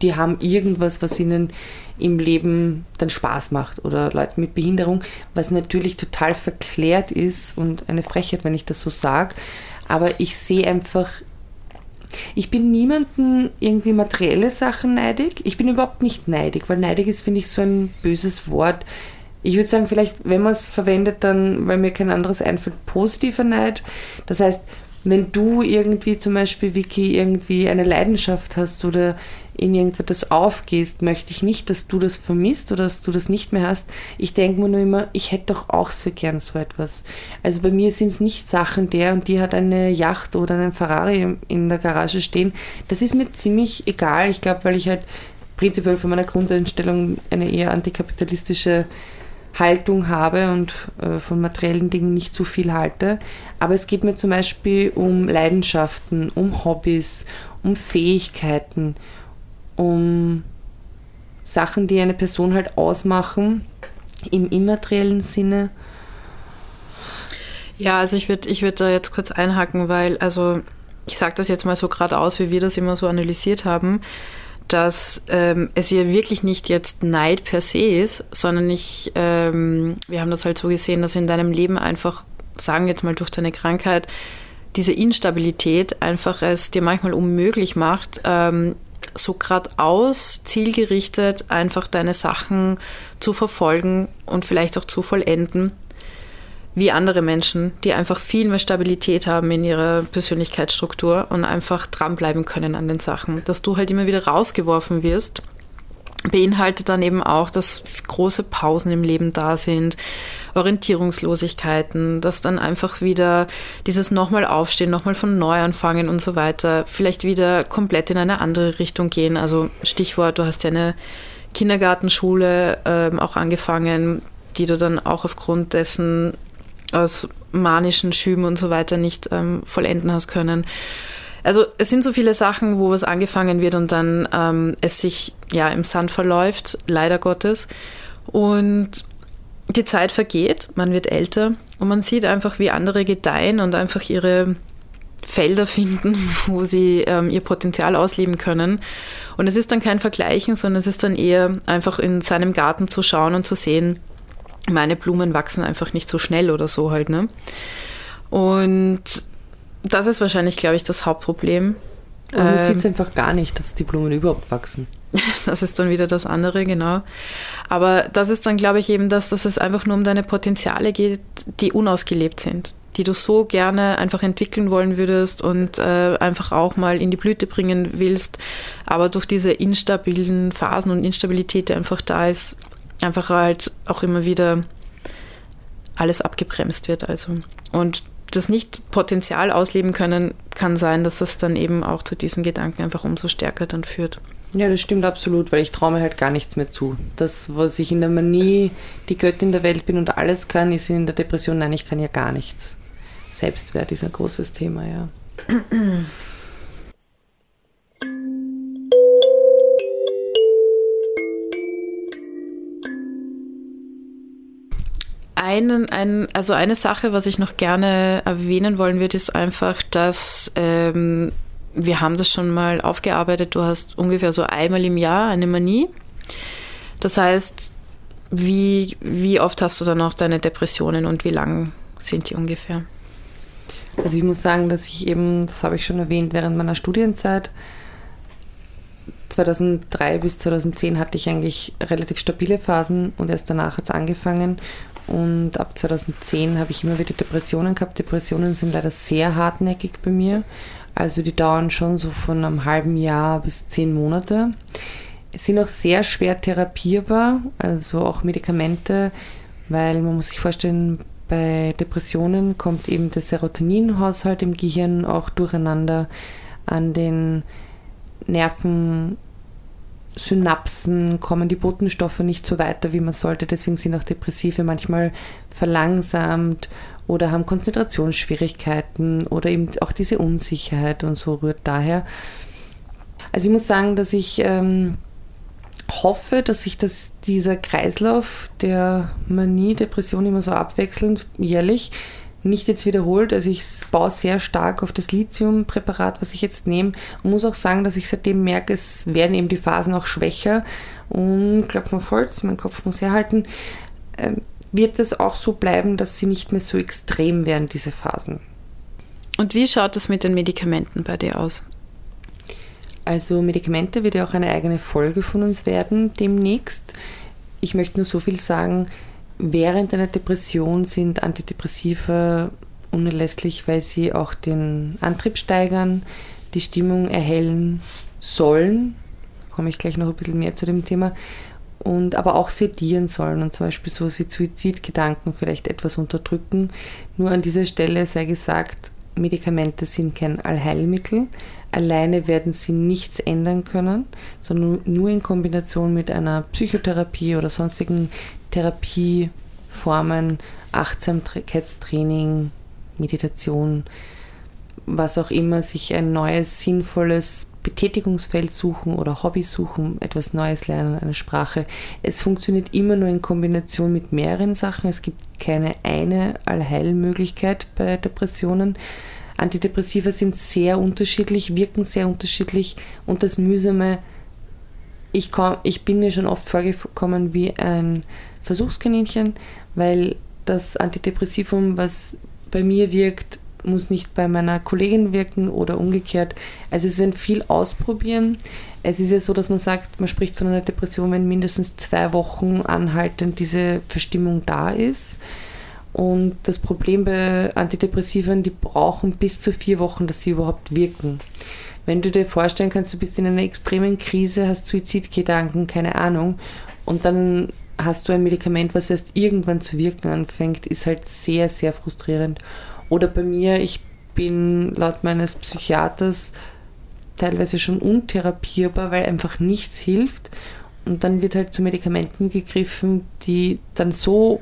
die haben irgendwas, was ihnen im Leben dann Spaß macht oder Leute mit Behinderung, was natürlich total verklärt ist und eine Frechheit, wenn ich das so sage. Aber ich sehe einfach, ich bin niemanden irgendwie materielle Sachen neidig. Ich bin überhaupt nicht neidig, weil neidig ist, finde ich, so ein böses Wort. Ich würde sagen, vielleicht, wenn man es verwendet, dann, weil mir kein anderes einfällt, positiver Neid. Das heißt, wenn du irgendwie zum Beispiel, Vicky, irgendwie eine Leidenschaft hast oder in irgendetwas aufgehst, möchte ich nicht, dass du das vermisst oder dass du das nicht mehr hast. Ich denke mir nur immer, ich hätte doch auch so gern so etwas. Also bei mir sind es nicht Sachen, der und die hat eine Yacht oder einen Ferrari in der Garage stehen. Das ist mir ziemlich egal. Ich glaube, weil ich halt prinzipiell von meiner Grundeinstellung eine eher antikapitalistische Haltung habe und äh, von materiellen Dingen nicht so viel halte. Aber es geht mir zum Beispiel um Leidenschaften, um Hobbys, um Fähigkeiten, um Sachen, die eine Person halt ausmachen, im immateriellen Sinne. Ja, also ich würde ich würd da jetzt kurz einhaken, weil, also ich sage das jetzt mal so geradeaus, wie wir das immer so analysiert haben, dass ähm, es ja wirklich nicht jetzt Neid per se ist, sondern ich, ähm, wir haben das halt so gesehen, dass in deinem Leben einfach, sagen wir jetzt mal durch deine Krankheit, diese Instabilität einfach es dir manchmal unmöglich macht, ähm, so geradeaus, zielgerichtet einfach deine Sachen zu verfolgen und vielleicht auch zu vollenden, wie andere Menschen, die einfach viel mehr Stabilität haben in ihrer Persönlichkeitsstruktur und einfach dranbleiben können an den Sachen. Dass du halt immer wieder rausgeworfen wirst, beinhaltet dann eben auch, dass große Pausen im Leben da sind, Orientierungslosigkeiten, dass dann einfach wieder dieses nochmal aufstehen, nochmal von neu anfangen und so weiter, vielleicht wieder komplett in eine andere Richtung gehen. Also Stichwort, du hast ja eine Kindergartenschule ähm, auch angefangen, die du dann auch aufgrund dessen aus manischen Schüben und so weiter nicht ähm, vollenden hast können. Also es sind so viele Sachen, wo was angefangen wird und dann ähm, es sich ja im Sand verläuft, leider Gottes. Und die Zeit vergeht, man wird älter und man sieht einfach, wie andere gedeihen und einfach ihre Felder finden, wo sie ähm, ihr Potenzial ausleben können. Und es ist dann kein Vergleichen, sondern es ist dann eher einfach in seinem Garten zu schauen und zu sehen, meine Blumen wachsen einfach nicht so schnell oder so halt. Ne? Und das ist wahrscheinlich, glaube ich, das Hauptproblem. Und man ähm, sieht es einfach gar nicht, dass die Blumen überhaupt wachsen. Das ist dann wieder das andere, genau. Aber das ist dann, glaube ich, eben das, dass es einfach nur um deine Potenziale geht, die unausgelebt sind, die du so gerne einfach entwickeln wollen würdest und äh, einfach auch mal in die Blüte bringen willst, aber durch diese instabilen Phasen und Instabilität, die einfach da ist, einfach halt auch immer wieder alles abgebremst wird. Also. Und das nicht Potenzial ausleben können, kann sein, dass das dann eben auch zu diesen Gedanken einfach umso stärker dann führt. Ja, das stimmt absolut, weil ich traue mir halt gar nichts mehr zu. Das, was ich in der Manie die Göttin der Welt bin und alles kann, ist in der Depression, nein, ich kann ja gar nichts. Selbstwert ist ein großes Thema, ja. Einen, ein, also eine Sache, was ich noch gerne erwähnen wollen würde, ist einfach, dass ähm, wir haben das schon mal aufgearbeitet. Du hast ungefähr so einmal im Jahr eine Manie. Das heißt, wie, wie oft hast du dann auch deine Depressionen und wie lang sind die ungefähr? Also ich muss sagen, dass ich eben, das habe ich schon erwähnt, während meiner Studienzeit 2003 bis 2010 hatte ich eigentlich relativ stabile Phasen und erst danach hat es angefangen. Und ab 2010 habe ich immer wieder Depressionen gehabt. Depressionen sind leider sehr hartnäckig bei mir. Also die dauern schon so von einem halben Jahr bis zehn Monate. Sind auch sehr schwer therapierbar, also auch Medikamente, weil man muss sich vorstellen, bei Depressionen kommt eben der Serotoninhaushalt im Gehirn auch durcheinander an den Nervensynapsen kommen die Botenstoffe nicht so weiter, wie man sollte. Deswegen sind auch Depressive manchmal verlangsamt oder haben Konzentrationsschwierigkeiten oder eben auch diese Unsicherheit und so rührt daher. Also ich muss sagen, dass ich ähm, hoffe, dass sich das, dieser Kreislauf der Manie, Depression immer so abwechselnd jährlich nicht jetzt wiederholt. Also ich baue sehr stark auf das Lithium-Präparat, was ich jetzt nehme und muss auch sagen, dass ich seitdem merke, es werden eben die Phasen auch schwächer und klopfen auf Holz, mein Kopf muss herhalten. Ähm, wird es auch so bleiben, dass sie nicht mehr so extrem werden, diese Phasen. Und wie schaut es mit den Medikamenten bei dir aus? Also Medikamente wird ja auch eine eigene Folge von uns werden demnächst. Ich möchte nur so viel sagen, während einer Depression sind Antidepressiva unerlässlich, weil sie auch den Antrieb steigern, die Stimmung erhellen sollen. Da komme ich gleich noch ein bisschen mehr zu dem Thema und aber auch sedieren sollen und zum Beispiel sowas wie Suizidgedanken vielleicht etwas unterdrücken. Nur an dieser Stelle sei gesagt, Medikamente sind kein Allheilmittel. Alleine werden sie nichts ändern können, sondern nur in Kombination mit einer Psychotherapie oder sonstigen Therapieformen, Achtsamkeitstraining, Meditation, was auch immer, sich ein neues, sinnvolles Betätigungsfeld suchen oder Hobby suchen, etwas Neues lernen, eine Sprache. Es funktioniert immer nur in Kombination mit mehreren Sachen. Es gibt keine eine Allheilmöglichkeit bei Depressionen. Antidepressiva sind sehr unterschiedlich, wirken sehr unterschiedlich und das Mühsame, ich, komm, ich bin mir schon oft vorgekommen wie ein Versuchskaninchen, weil das Antidepressivum, was bei mir wirkt, muss nicht bei meiner Kollegin wirken oder umgekehrt. Also es ist ein viel Ausprobieren. Es ist ja so, dass man sagt, man spricht von einer Depression, wenn mindestens zwei Wochen anhaltend diese Verstimmung da ist. Und das Problem bei Antidepressiven, die brauchen bis zu vier Wochen, dass sie überhaupt wirken. Wenn du dir vorstellen kannst, du bist in einer extremen Krise, hast Suizidgedanken, keine Ahnung, und dann hast du ein Medikament, was erst irgendwann zu wirken anfängt, ist halt sehr, sehr frustrierend. Oder bei mir, ich bin laut meines Psychiaters teilweise schon untherapierbar, weil einfach nichts hilft. Und dann wird halt zu Medikamenten gegriffen, die dann so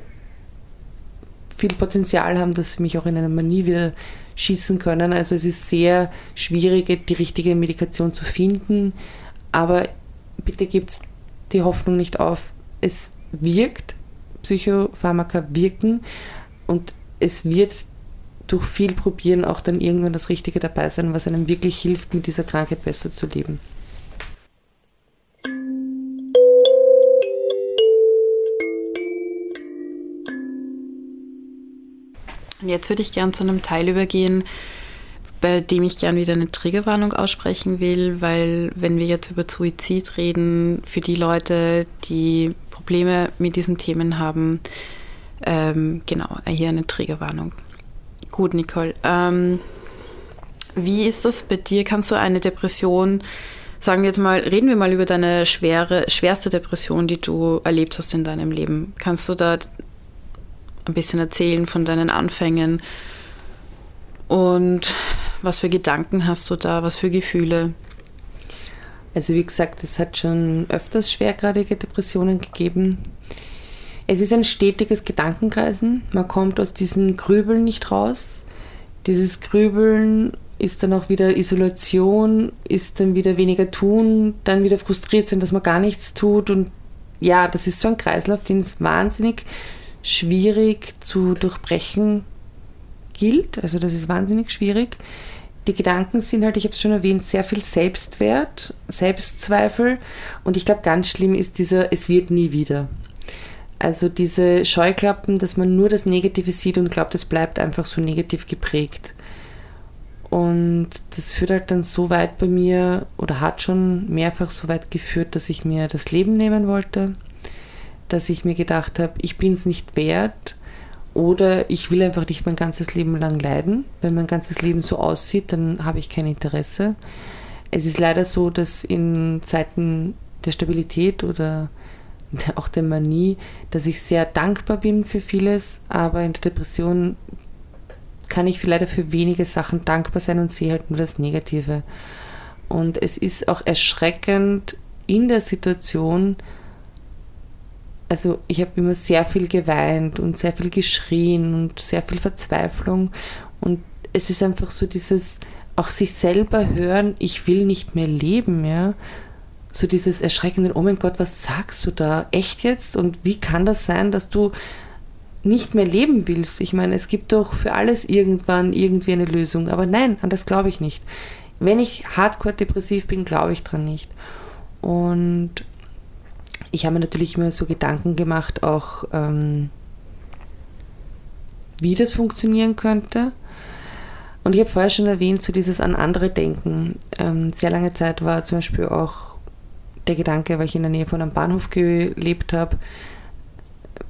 viel Potenzial haben, dass sie mich auch in einer Manie wieder schießen können. Also es ist sehr schwierig, die richtige Medikation zu finden. Aber bitte gibt die Hoffnung nicht auf. Es wirkt Psychopharmaka wirken und es wird durch viel Probieren auch dann irgendwann das Richtige dabei sein, was einem wirklich hilft, mit dieser Krankheit besser zu leben. Jetzt würde ich gern zu einem Teil übergehen, bei dem ich gern wieder eine Triggerwarnung aussprechen will, weil wenn wir jetzt über Suizid reden, für die Leute, die Probleme mit diesen Themen haben, ähm, genau, hier eine Triggerwarnung. Gut, Nicole. Ähm, wie ist das bei dir? Kannst du eine Depression, sagen wir jetzt mal, reden wir mal über deine schwere, schwerste Depression, die du erlebt hast in deinem Leben. Kannst du da ein bisschen erzählen von deinen Anfängen? Und was für Gedanken hast du da? Was für Gefühle? Also wie gesagt, es hat schon öfters schwergradige Depressionen gegeben. Es ist ein stetiges Gedankenkreisen. Man kommt aus diesem Grübeln nicht raus. Dieses Grübeln ist dann auch wieder Isolation, ist dann wieder weniger tun, dann wieder frustriert sein, dass man gar nichts tut. Und ja, das ist so ein Kreislauf, den es wahnsinnig schwierig zu durchbrechen gilt. Also das ist wahnsinnig schwierig die Gedanken sind halt, ich habe es schon erwähnt, sehr viel Selbstwert, Selbstzweifel und ich glaube, ganz schlimm ist dieser, es wird nie wieder. Also diese Scheuklappen, dass man nur das Negative sieht und glaubt, es bleibt einfach so negativ geprägt. Und das führt halt dann so weit bei mir oder hat schon mehrfach so weit geführt, dass ich mir das Leben nehmen wollte, dass ich mir gedacht habe, ich bin es nicht wert, oder ich will einfach nicht mein ganzes Leben lang leiden. Wenn mein ganzes Leben so aussieht, dann habe ich kein Interesse. Es ist leider so, dass in Zeiten der Stabilität oder auch der Manie, dass ich sehr dankbar bin für vieles, aber in der Depression kann ich leider für wenige Sachen dankbar sein und sehe halt nur das Negative. Und es ist auch erschreckend in der Situation, also ich habe immer sehr viel geweint und sehr viel geschrien und sehr viel Verzweiflung. Und es ist einfach so dieses, auch sich selber hören, ich will nicht mehr leben, ja. So dieses erschreckende, oh mein Gott, was sagst du da? Echt jetzt? Und wie kann das sein, dass du nicht mehr leben willst? Ich meine, es gibt doch für alles irgendwann irgendwie eine Lösung. Aber nein, an das glaube ich nicht. Wenn ich hardcore depressiv bin, glaube ich dran nicht. Und ich habe mir natürlich immer so Gedanken gemacht, auch ähm, wie das funktionieren könnte. Und ich habe vorher schon erwähnt, so dieses an andere Denken. Ähm, sehr lange Zeit war zum Beispiel auch der Gedanke, weil ich in der Nähe von einem Bahnhof gelebt habe,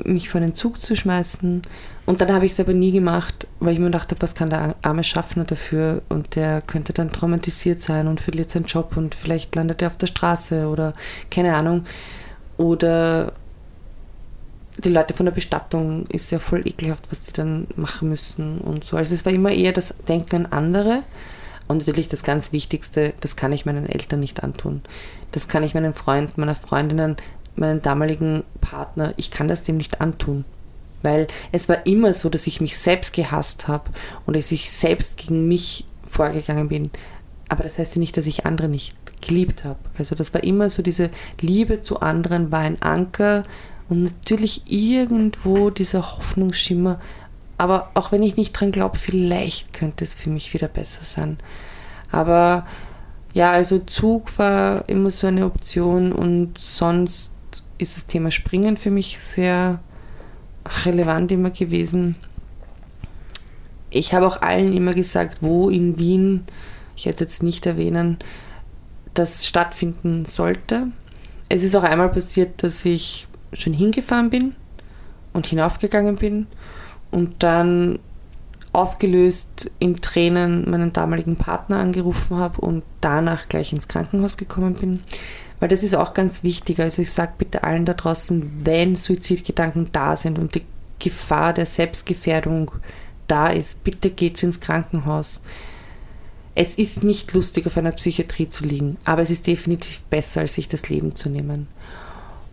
mich vor einen Zug zu schmeißen. Und dann habe ich es aber nie gemacht, weil ich mir gedacht habe, was kann der arme Schaffner dafür? Und der könnte dann traumatisiert sein und verliert seinen Job und vielleicht landet er auf der Straße oder keine Ahnung. Oder die Leute von der Bestattung ist ja voll ekelhaft, was die dann machen müssen und so. Also es war immer eher das Denken an andere. Und natürlich das ganz Wichtigste, das kann ich meinen Eltern nicht antun. Das kann ich meinen Freunden, meiner Freundinnen, meinen damaligen Partner, ich kann das dem nicht antun. Weil es war immer so, dass ich mich selbst gehasst habe und dass ich selbst gegen mich vorgegangen bin. Aber das heißt ja nicht, dass ich andere nicht geliebt habe. Also das war immer so diese Liebe zu anderen war ein Anker und natürlich irgendwo dieser Hoffnungsschimmer. Aber auch wenn ich nicht dran glaube, vielleicht könnte es für mich wieder besser sein. Aber ja, also Zug war immer so eine Option und sonst ist das Thema Springen für mich sehr relevant immer gewesen. Ich habe auch allen immer gesagt, wo in Wien, ich werde es jetzt nicht erwähnen, das stattfinden sollte. Es ist auch einmal passiert, dass ich schon hingefahren bin und hinaufgegangen bin und dann aufgelöst in Tränen meinen damaligen Partner angerufen habe und danach gleich ins Krankenhaus gekommen bin. Weil das ist auch ganz wichtig. Also ich sage bitte allen da draußen, wenn Suizidgedanken da sind und die Gefahr der Selbstgefährdung da ist, bitte geht's ins Krankenhaus. Es ist nicht lustig, auf einer Psychiatrie zu liegen, aber es ist definitiv besser, als sich das Leben zu nehmen.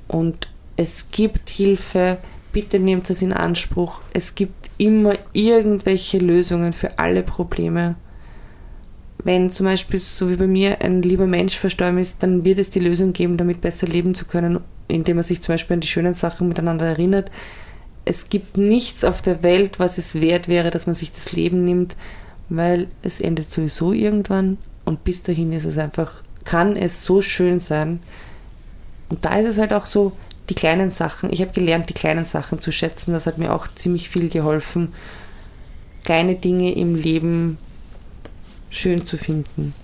Und es gibt Hilfe, bitte nehmt das in Anspruch. Es gibt immer irgendwelche Lösungen für alle Probleme. Wenn zum Beispiel, so wie bei mir, ein lieber Mensch verstorben ist, dann wird es die Lösung geben, damit besser leben zu können, indem man sich zum Beispiel an die schönen Sachen miteinander erinnert. es gibt nichts auf der Welt, was es wert wäre, dass man sich das Leben nimmt, weil es endet sowieso irgendwann und bis dahin ist es einfach, kann es so schön sein. Und da ist es halt auch so, die kleinen Sachen, ich habe gelernt, die kleinen Sachen zu schätzen, das hat mir auch ziemlich viel geholfen, kleine Dinge im Leben schön zu finden.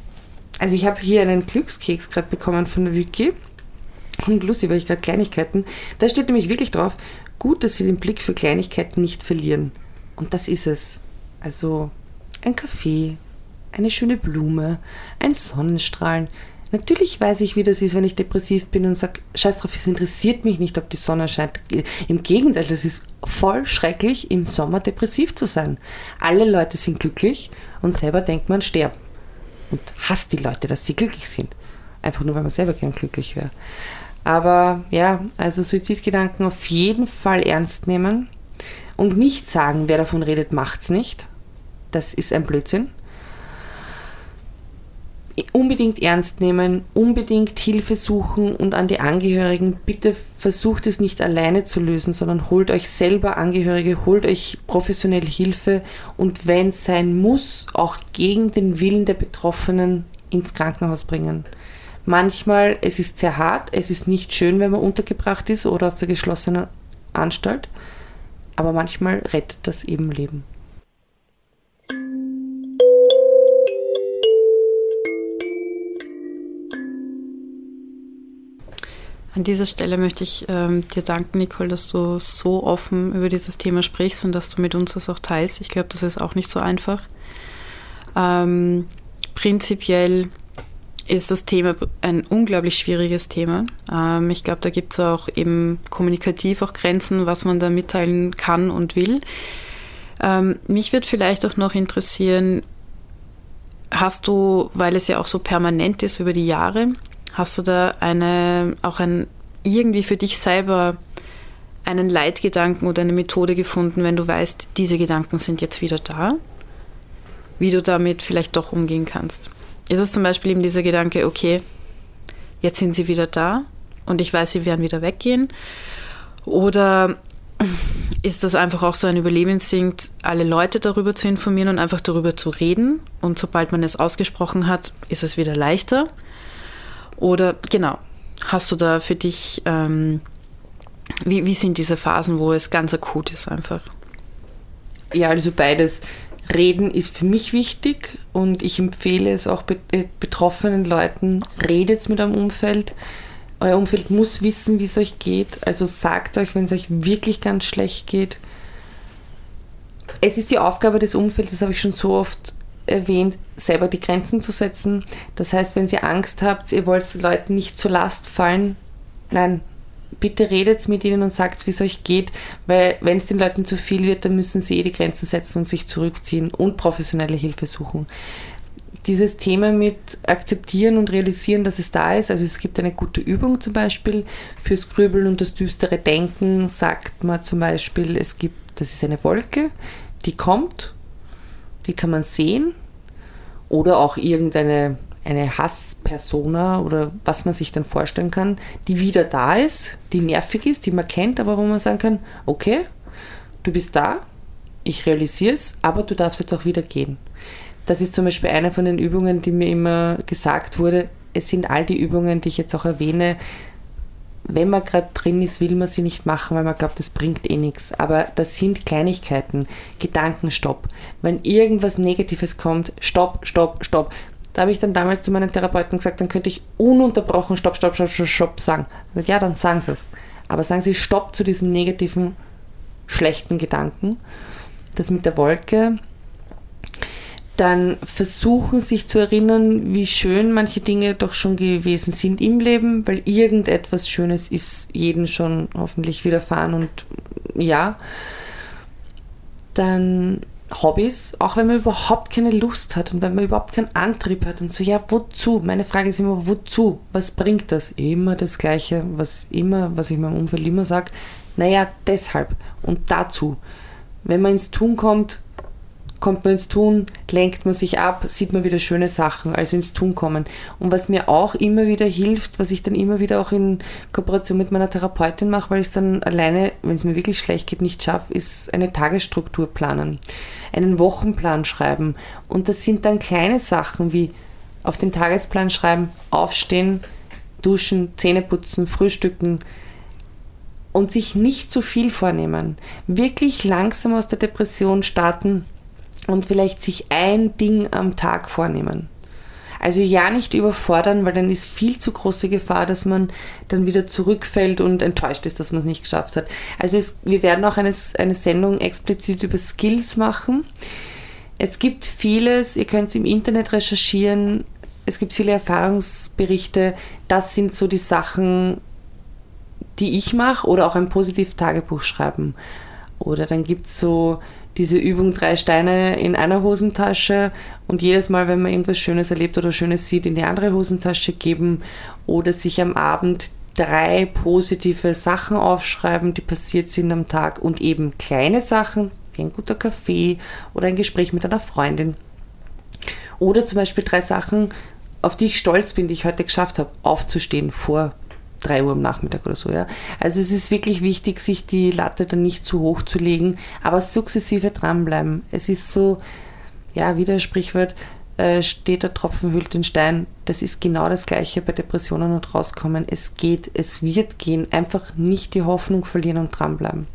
Also ich habe hier einen Glückskeks gerade bekommen von der Wiki. Und lustig, weil ich gerade Kleinigkeiten. Da steht nämlich wirklich drauf, gut, dass sie den Blick für Kleinigkeiten nicht verlieren. Und das ist es. Also ein Kaffee, eine schöne Blume, ein Sonnenstrahlen. Natürlich weiß ich, wie das ist, wenn ich depressiv bin und sage, scheiß drauf, es interessiert mich nicht, ob die Sonne scheint. Im Gegenteil, das ist voll schrecklich, im Sommer depressiv zu sein. Alle Leute sind glücklich und selber denkt man sterben. Und hasst die Leute, dass sie glücklich sind. Einfach nur, weil man selber gern glücklich wäre. Aber ja, also Suizidgedanken auf jeden Fall ernst nehmen und nicht sagen, wer davon redet, macht's nicht. Das ist ein Blödsinn. Unbedingt ernst nehmen, unbedingt Hilfe suchen und an die Angehörigen, bitte versucht es nicht alleine zu lösen, sondern holt euch selber Angehörige, holt euch professionelle Hilfe und wenn es sein muss, auch gegen den Willen der Betroffenen ins Krankenhaus bringen. Manchmal, es ist sehr hart, es ist nicht schön, wenn man untergebracht ist oder auf der geschlossenen Anstalt, aber manchmal rettet das eben Leben. An dieser Stelle möchte ich ähm, dir danken, Nicole, dass du so offen über dieses Thema sprichst und dass du mit uns das auch teilst. Ich glaube, das ist auch nicht so einfach. Ähm, prinzipiell ist das Thema ein unglaublich schwieriges Thema. Ähm, ich glaube, da gibt es auch eben kommunikativ auch Grenzen, was man da mitteilen kann und will. Ähm, mich würde vielleicht auch noch interessieren, hast du, weil es ja auch so permanent ist über die Jahre, Hast du da eine, auch ein, irgendwie für dich selber einen Leitgedanken oder eine Methode gefunden, wenn du weißt, diese Gedanken sind jetzt wieder da? Wie du damit vielleicht doch umgehen kannst? Ist es zum Beispiel eben dieser Gedanke, okay, jetzt sind sie wieder da und ich weiß, sie werden wieder weggehen? Oder ist das einfach auch so ein Überlebensinstinkt, alle Leute darüber zu informieren und einfach darüber zu reden? Und sobald man es ausgesprochen hat, ist es wieder leichter? Oder genau, hast du da für dich, ähm, wie, wie sind diese Phasen, wo es ganz akut ist einfach? Ja, also beides. Reden ist für mich wichtig und ich empfehle es auch äh, betroffenen Leuten, redet mit eurem Umfeld. Euer Umfeld muss wissen, wie es euch geht. Also sagt euch, wenn es euch wirklich ganz schlecht geht. Es ist die Aufgabe des Umfelds, das habe ich schon so oft erwähnt, selber die Grenzen zu setzen. Das heißt, wenn ihr Angst habt, ihr wollt Leuten nicht zur Last fallen, nein, bitte redet mit ihnen und sagt, wie es euch geht, weil wenn es den Leuten zu viel wird, dann müssen sie eh die Grenzen setzen und sich zurückziehen und professionelle Hilfe suchen. Dieses Thema mit akzeptieren und realisieren, dass es da ist, also es gibt eine gute Übung zum Beispiel fürs Grübeln und das düstere Denken, sagt man zum Beispiel, es gibt, das ist eine Wolke, die kommt die kann man sehen. Oder auch irgendeine eine Hasspersona oder was man sich dann vorstellen kann, die wieder da ist, die nervig ist, die man kennt, aber wo man sagen kann, okay, du bist da, ich realisiere es, aber du darfst jetzt auch wieder gehen. Das ist zum Beispiel eine von den Übungen, die mir immer gesagt wurde. Es sind all die Übungen, die ich jetzt auch erwähne, wenn man gerade drin ist, will man sie nicht machen, weil man glaubt, das bringt eh nichts. Aber das sind Kleinigkeiten. Gedankenstopp. Wenn irgendwas Negatives kommt, stopp, stopp, stopp. Da habe ich dann damals zu meinen Therapeuten gesagt, dann könnte ich ununterbrochen Stopp, Stopp, Stopp, Stopp, Stopp sagen. Ja, dann sagen Sie es. Aber sagen Sie Stopp zu diesen negativen, schlechten Gedanken. Das mit der Wolke, dann versuchen sich zu erinnern, wie schön manche Dinge doch schon gewesen sind im Leben, weil irgendetwas Schönes ist jedem schon hoffentlich widerfahren und ja. Dann Hobbys, auch wenn man überhaupt keine Lust hat und wenn man überhaupt keinen Antrieb hat und so, ja, wozu? Meine Frage ist immer, wozu? Was bringt das? Immer das Gleiche, was immer, was ich meinem Umfeld immer sage, naja, deshalb und dazu. Wenn man ins Tun kommt, kommt man ins Tun, lenkt man sich ab, sieht man wieder schöne Sachen, also ins Tun kommen. Und was mir auch immer wieder hilft, was ich dann immer wieder auch in Kooperation mit meiner Therapeutin mache, weil ich es dann alleine, wenn es mir wirklich schlecht geht, nicht schaffe, ist eine Tagesstruktur planen, einen Wochenplan schreiben. Und das sind dann kleine Sachen wie auf den Tagesplan schreiben, aufstehen, duschen, Zähne putzen, frühstücken, und sich nicht zu viel vornehmen. Wirklich langsam aus der Depression starten und vielleicht sich ein Ding am Tag vornehmen. Also ja nicht überfordern, weil dann ist viel zu große Gefahr, dass man dann wieder zurückfällt und enttäuscht ist, dass man es nicht geschafft hat. Also es, wir werden auch eine, eine Sendung explizit über Skills machen. Es gibt vieles, ihr könnt es im Internet recherchieren, es gibt viele Erfahrungsberichte, das sind so die Sachen, die ich mache oder auch ein Positiv-Tagebuch schreiben. Oder dann gibt es so diese Übung drei Steine in einer Hosentasche und jedes Mal, wenn man irgendwas Schönes erlebt oder Schönes sieht, in die andere Hosentasche geben oder sich am Abend drei positive Sachen aufschreiben, die passiert sind am Tag und eben kleine Sachen, wie ein guter Kaffee oder ein Gespräch mit einer Freundin. Oder zum Beispiel drei Sachen, auf die ich stolz bin, die ich heute geschafft habe, aufzustehen vor 3 Uhr am Nachmittag oder so, ja. Also es ist wirklich wichtig, sich die Latte dann nicht zu hoch zu legen, aber sukzessive dranbleiben. Es ist so, ja, wie das Sprichwort, äh, steht der Tropfen hüllt den Stein. Das ist genau das Gleiche bei Depressionen und rauskommen. Es geht, es wird gehen. Einfach nicht die Hoffnung verlieren und dranbleiben.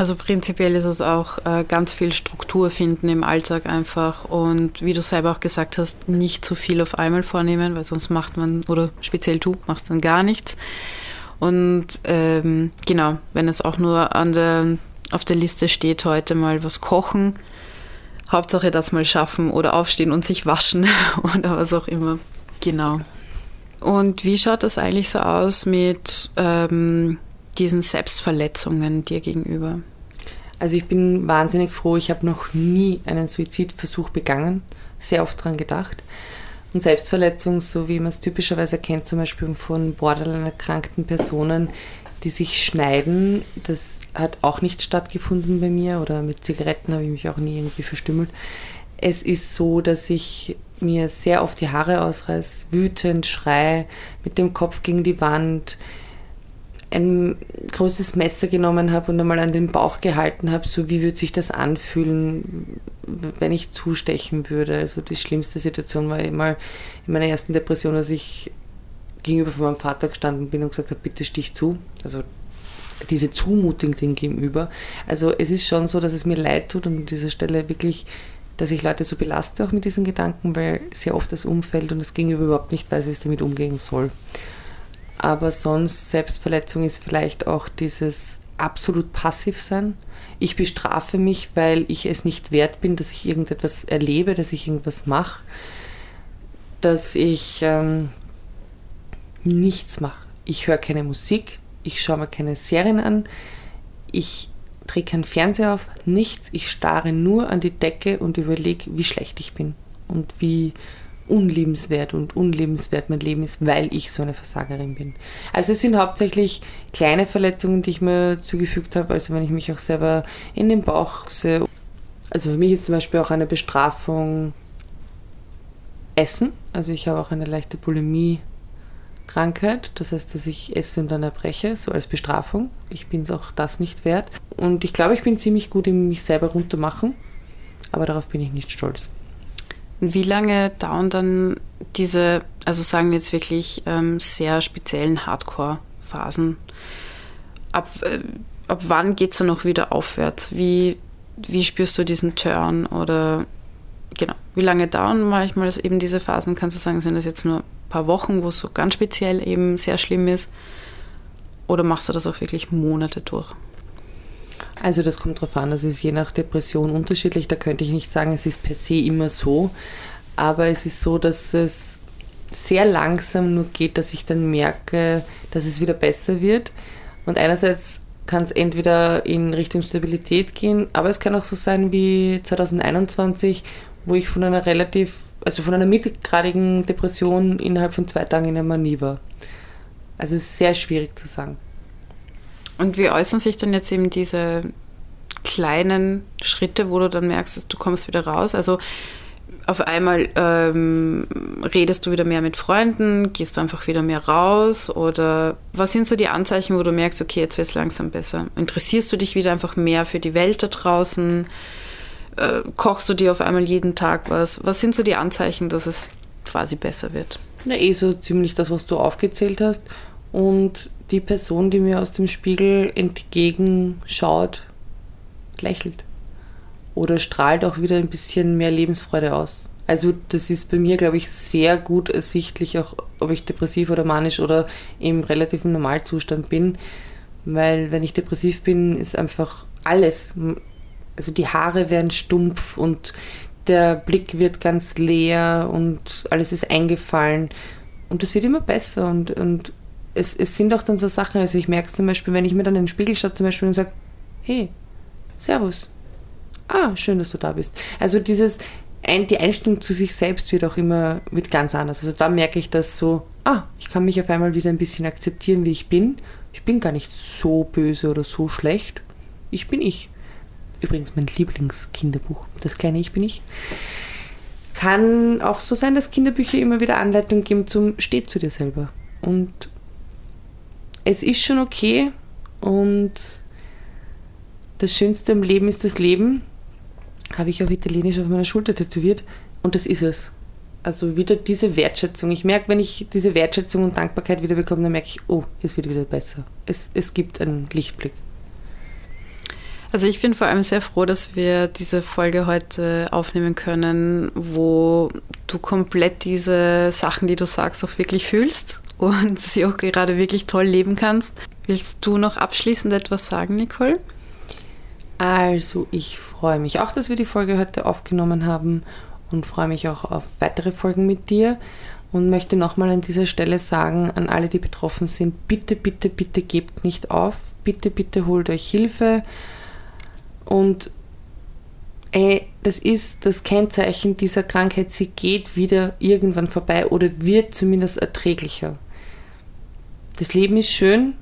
Also prinzipiell ist es auch äh, ganz viel Struktur finden im Alltag einfach und wie du selber auch gesagt hast, nicht zu viel auf einmal vornehmen, weil sonst macht man, oder speziell du, machst dann gar nichts. Und ähm, genau, wenn es auch nur an der, auf der Liste steht, heute mal was kochen, Hauptsache das mal schaffen oder aufstehen und sich waschen oder was auch immer. Genau. Und wie schaut das eigentlich so aus mit ähm, diesen Selbstverletzungen dir gegenüber? Also ich bin wahnsinnig froh, ich habe noch nie einen Suizidversuch begangen, sehr oft daran gedacht. Und Selbstverletzung, so wie man es typischerweise kennt, zum Beispiel von Borderline erkrankten Personen, die sich schneiden, das hat auch nicht stattgefunden bei mir oder mit Zigaretten habe ich mich auch nie irgendwie verstümmelt. Es ist so, dass ich mir sehr oft die Haare ausreiße, wütend, schrei, mit dem Kopf gegen die Wand, ein großes Messer genommen habe und einmal an den Bauch gehalten habe, so wie würde sich das anfühlen, wenn ich zustechen würde. Also die schlimmste Situation war einmal in meiner ersten Depression, als ich gegenüber von meinem Vater gestanden bin und gesagt habe, bitte stich zu. Also diese Zumutung dem gegenüber. Also es ist schon so, dass es mir leid tut und an dieser Stelle wirklich, dass ich Leute so belaste auch mit diesen Gedanken, weil sehr oft das Umfeld und das Gegenüber überhaupt nicht weiß, wie es damit umgehen soll. Aber sonst, Selbstverletzung ist vielleicht auch dieses absolut passiv sein. Ich bestrafe mich, weil ich es nicht wert bin, dass ich irgendetwas erlebe, dass ich irgendwas mache, dass ich ähm, nichts mache. Ich höre keine Musik, ich schaue mir keine Serien an, ich drehe keinen Fernseher auf, nichts. Ich starre nur an die Decke und überlege, wie schlecht ich bin und wie unliebenswert und unlebenswert mein Leben ist, weil ich so eine Versagerin bin. Also es sind hauptsächlich kleine Verletzungen, die ich mir zugefügt habe, also wenn ich mich auch selber in den Bauch sehe. Also für mich ist zum Beispiel auch eine Bestrafung Essen. Also ich habe auch eine leichte Bulimie. Krankheit, das heißt, dass ich esse und dann erbreche, so als Bestrafung. Ich bin es auch das nicht wert. Und ich glaube, ich bin ziemlich gut im mich selber runtermachen, aber darauf bin ich nicht stolz. Wie lange dauern dann diese, also sagen wir jetzt wirklich ähm, sehr speziellen Hardcore-Phasen? Ab, äh, ab wann geht es dann noch wieder aufwärts? Wie, wie spürst du diesen Turn? Oder genau, wie lange dauern manchmal eben diese Phasen? Kannst du sagen, sind das jetzt nur ein paar Wochen, wo es so ganz speziell eben sehr schlimm ist? Oder machst du das auch wirklich Monate durch? Also das kommt darauf an, das ist je nach Depression unterschiedlich. Da könnte ich nicht sagen, es ist per se immer so. Aber es ist so, dass es sehr langsam nur geht, dass ich dann merke, dass es wieder besser wird. Und einerseits kann es entweder in Richtung Stabilität gehen, aber es kann auch so sein wie 2021, wo ich von einer relativ, also von einer mittelgradigen Depression innerhalb von zwei Tagen in der Manie war. Also es ist sehr schwierig zu sagen. Und wie äußern sich denn jetzt eben diese kleinen Schritte, wo du dann merkst, dass du kommst wieder raus? Also auf einmal ähm, redest du wieder mehr mit Freunden, gehst du einfach wieder mehr raus oder was sind so die Anzeichen, wo du merkst, okay, jetzt wird es langsam besser? Interessierst du dich wieder einfach mehr für die Welt da draußen? Äh, kochst du dir auf einmal jeden Tag was? Was sind so die Anzeichen, dass es quasi besser wird? Na, eh so ziemlich das, was du aufgezählt hast. Und die Person, die mir aus dem Spiegel entgegenschaut, lächelt. Oder strahlt auch wieder ein bisschen mehr Lebensfreude aus. Also das ist bei mir, glaube ich, sehr gut ersichtlich, auch ob ich depressiv oder manisch oder im relativen Normalzustand bin. Weil wenn ich depressiv bin, ist einfach alles. Also die Haare werden stumpf und der Blick wird ganz leer und alles ist eingefallen. Und das wird immer besser und, und es, es sind auch dann so Sachen, also ich merke es zum Beispiel, wenn ich mir dann in den Spiegel schaue zum Beispiel und sage, hey, Servus. Ah, schön, dass du da bist. Also dieses, die Einstellung zu sich selbst wird auch immer, wird ganz anders. Also da merke ich das so, ah, ich kann mich auf einmal wieder ein bisschen akzeptieren, wie ich bin. Ich bin gar nicht so böse oder so schlecht. Ich bin ich. Übrigens mein Lieblingskinderbuch, das kleine Ich bin ich. Kann auch so sein, dass Kinderbücher immer wieder Anleitungen geben zum Steh zu dir selber. Und es ist schon okay und das Schönste im Leben ist das Leben, habe ich auf Italienisch auf meiner Schulter tätowiert und das ist es. Also wieder diese Wertschätzung. Ich merke, wenn ich diese Wertschätzung und Dankbarkeit wieder bekomme, dann merke ich, oh, es wird wieder besser. Es, es gibt einen Lichtblick. Also ich bin vor allem sehr froh, dass wir diese Folge heute aufnehmen können, wo du komplett diese Sachen, die du sagst, auch wirklich fühlst und sie auch gerade wirklich toll leben kannst. Willst du noch abschließend etwas sagen, Nicole? Also ich freue mich auch, dass wir die Folge heute aufgenommen haben und freue mich auch auf weitere Folgen mit dir und möchte nochmal an dieser Stelle sagen an alle, die betroffen sind, bitte, bitte, bitte gebt nicht auf, bitte, bitte holt euch Hilfe und ey, das ist das Kennzeichen dieser Krankheit, sie geht wieder irgendwann vorbei oder wird zumindest erträglicher das Leben ist schön,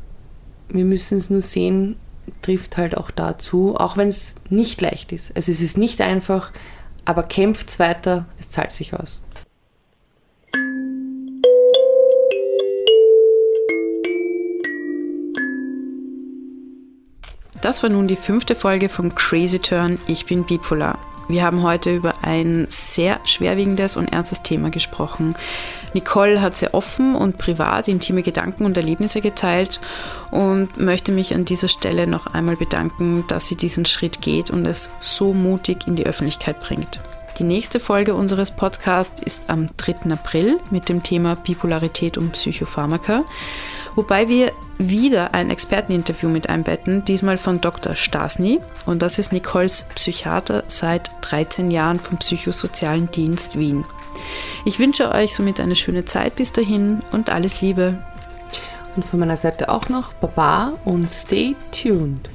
wir müssen es nur sehen, trifft halt auch dazu, auch wenn es nicht leicht ist. Also es ist nicht einfach, aber kämpft weiter, es zahlt sich aus. Das war nun die fünfte Folge vom Crazy Turn Ich bin bipolar. Wir haben heute über ein sehr schwerwiegendes und ernstes Thema gesprochen. Nicole hat sehr offen und privat intime Gedanken und Erlebnisse geteilt und möchte mich an dieser Stelle noch einmal bedanken, dass sie diesen Schritt geht und es so mutig in die Öffentlichkeit bringt. Die nächste Folge unseres Podcasts ist am 3. April mit dem Thema Bipolarität und Psychopharmaka wobei wir wieder ein Experteninterview mit einbetten, diesmal von Dr. Stasny. Und das ist Nicoles Psychiater seit 13 Jahren vom Psychosozialen Dienst Wien. Ich wünsche euch somit eine schöne Zeit bis dahin und alles Liebe. Und von meiner Seite auch noch Baba und stay tuned.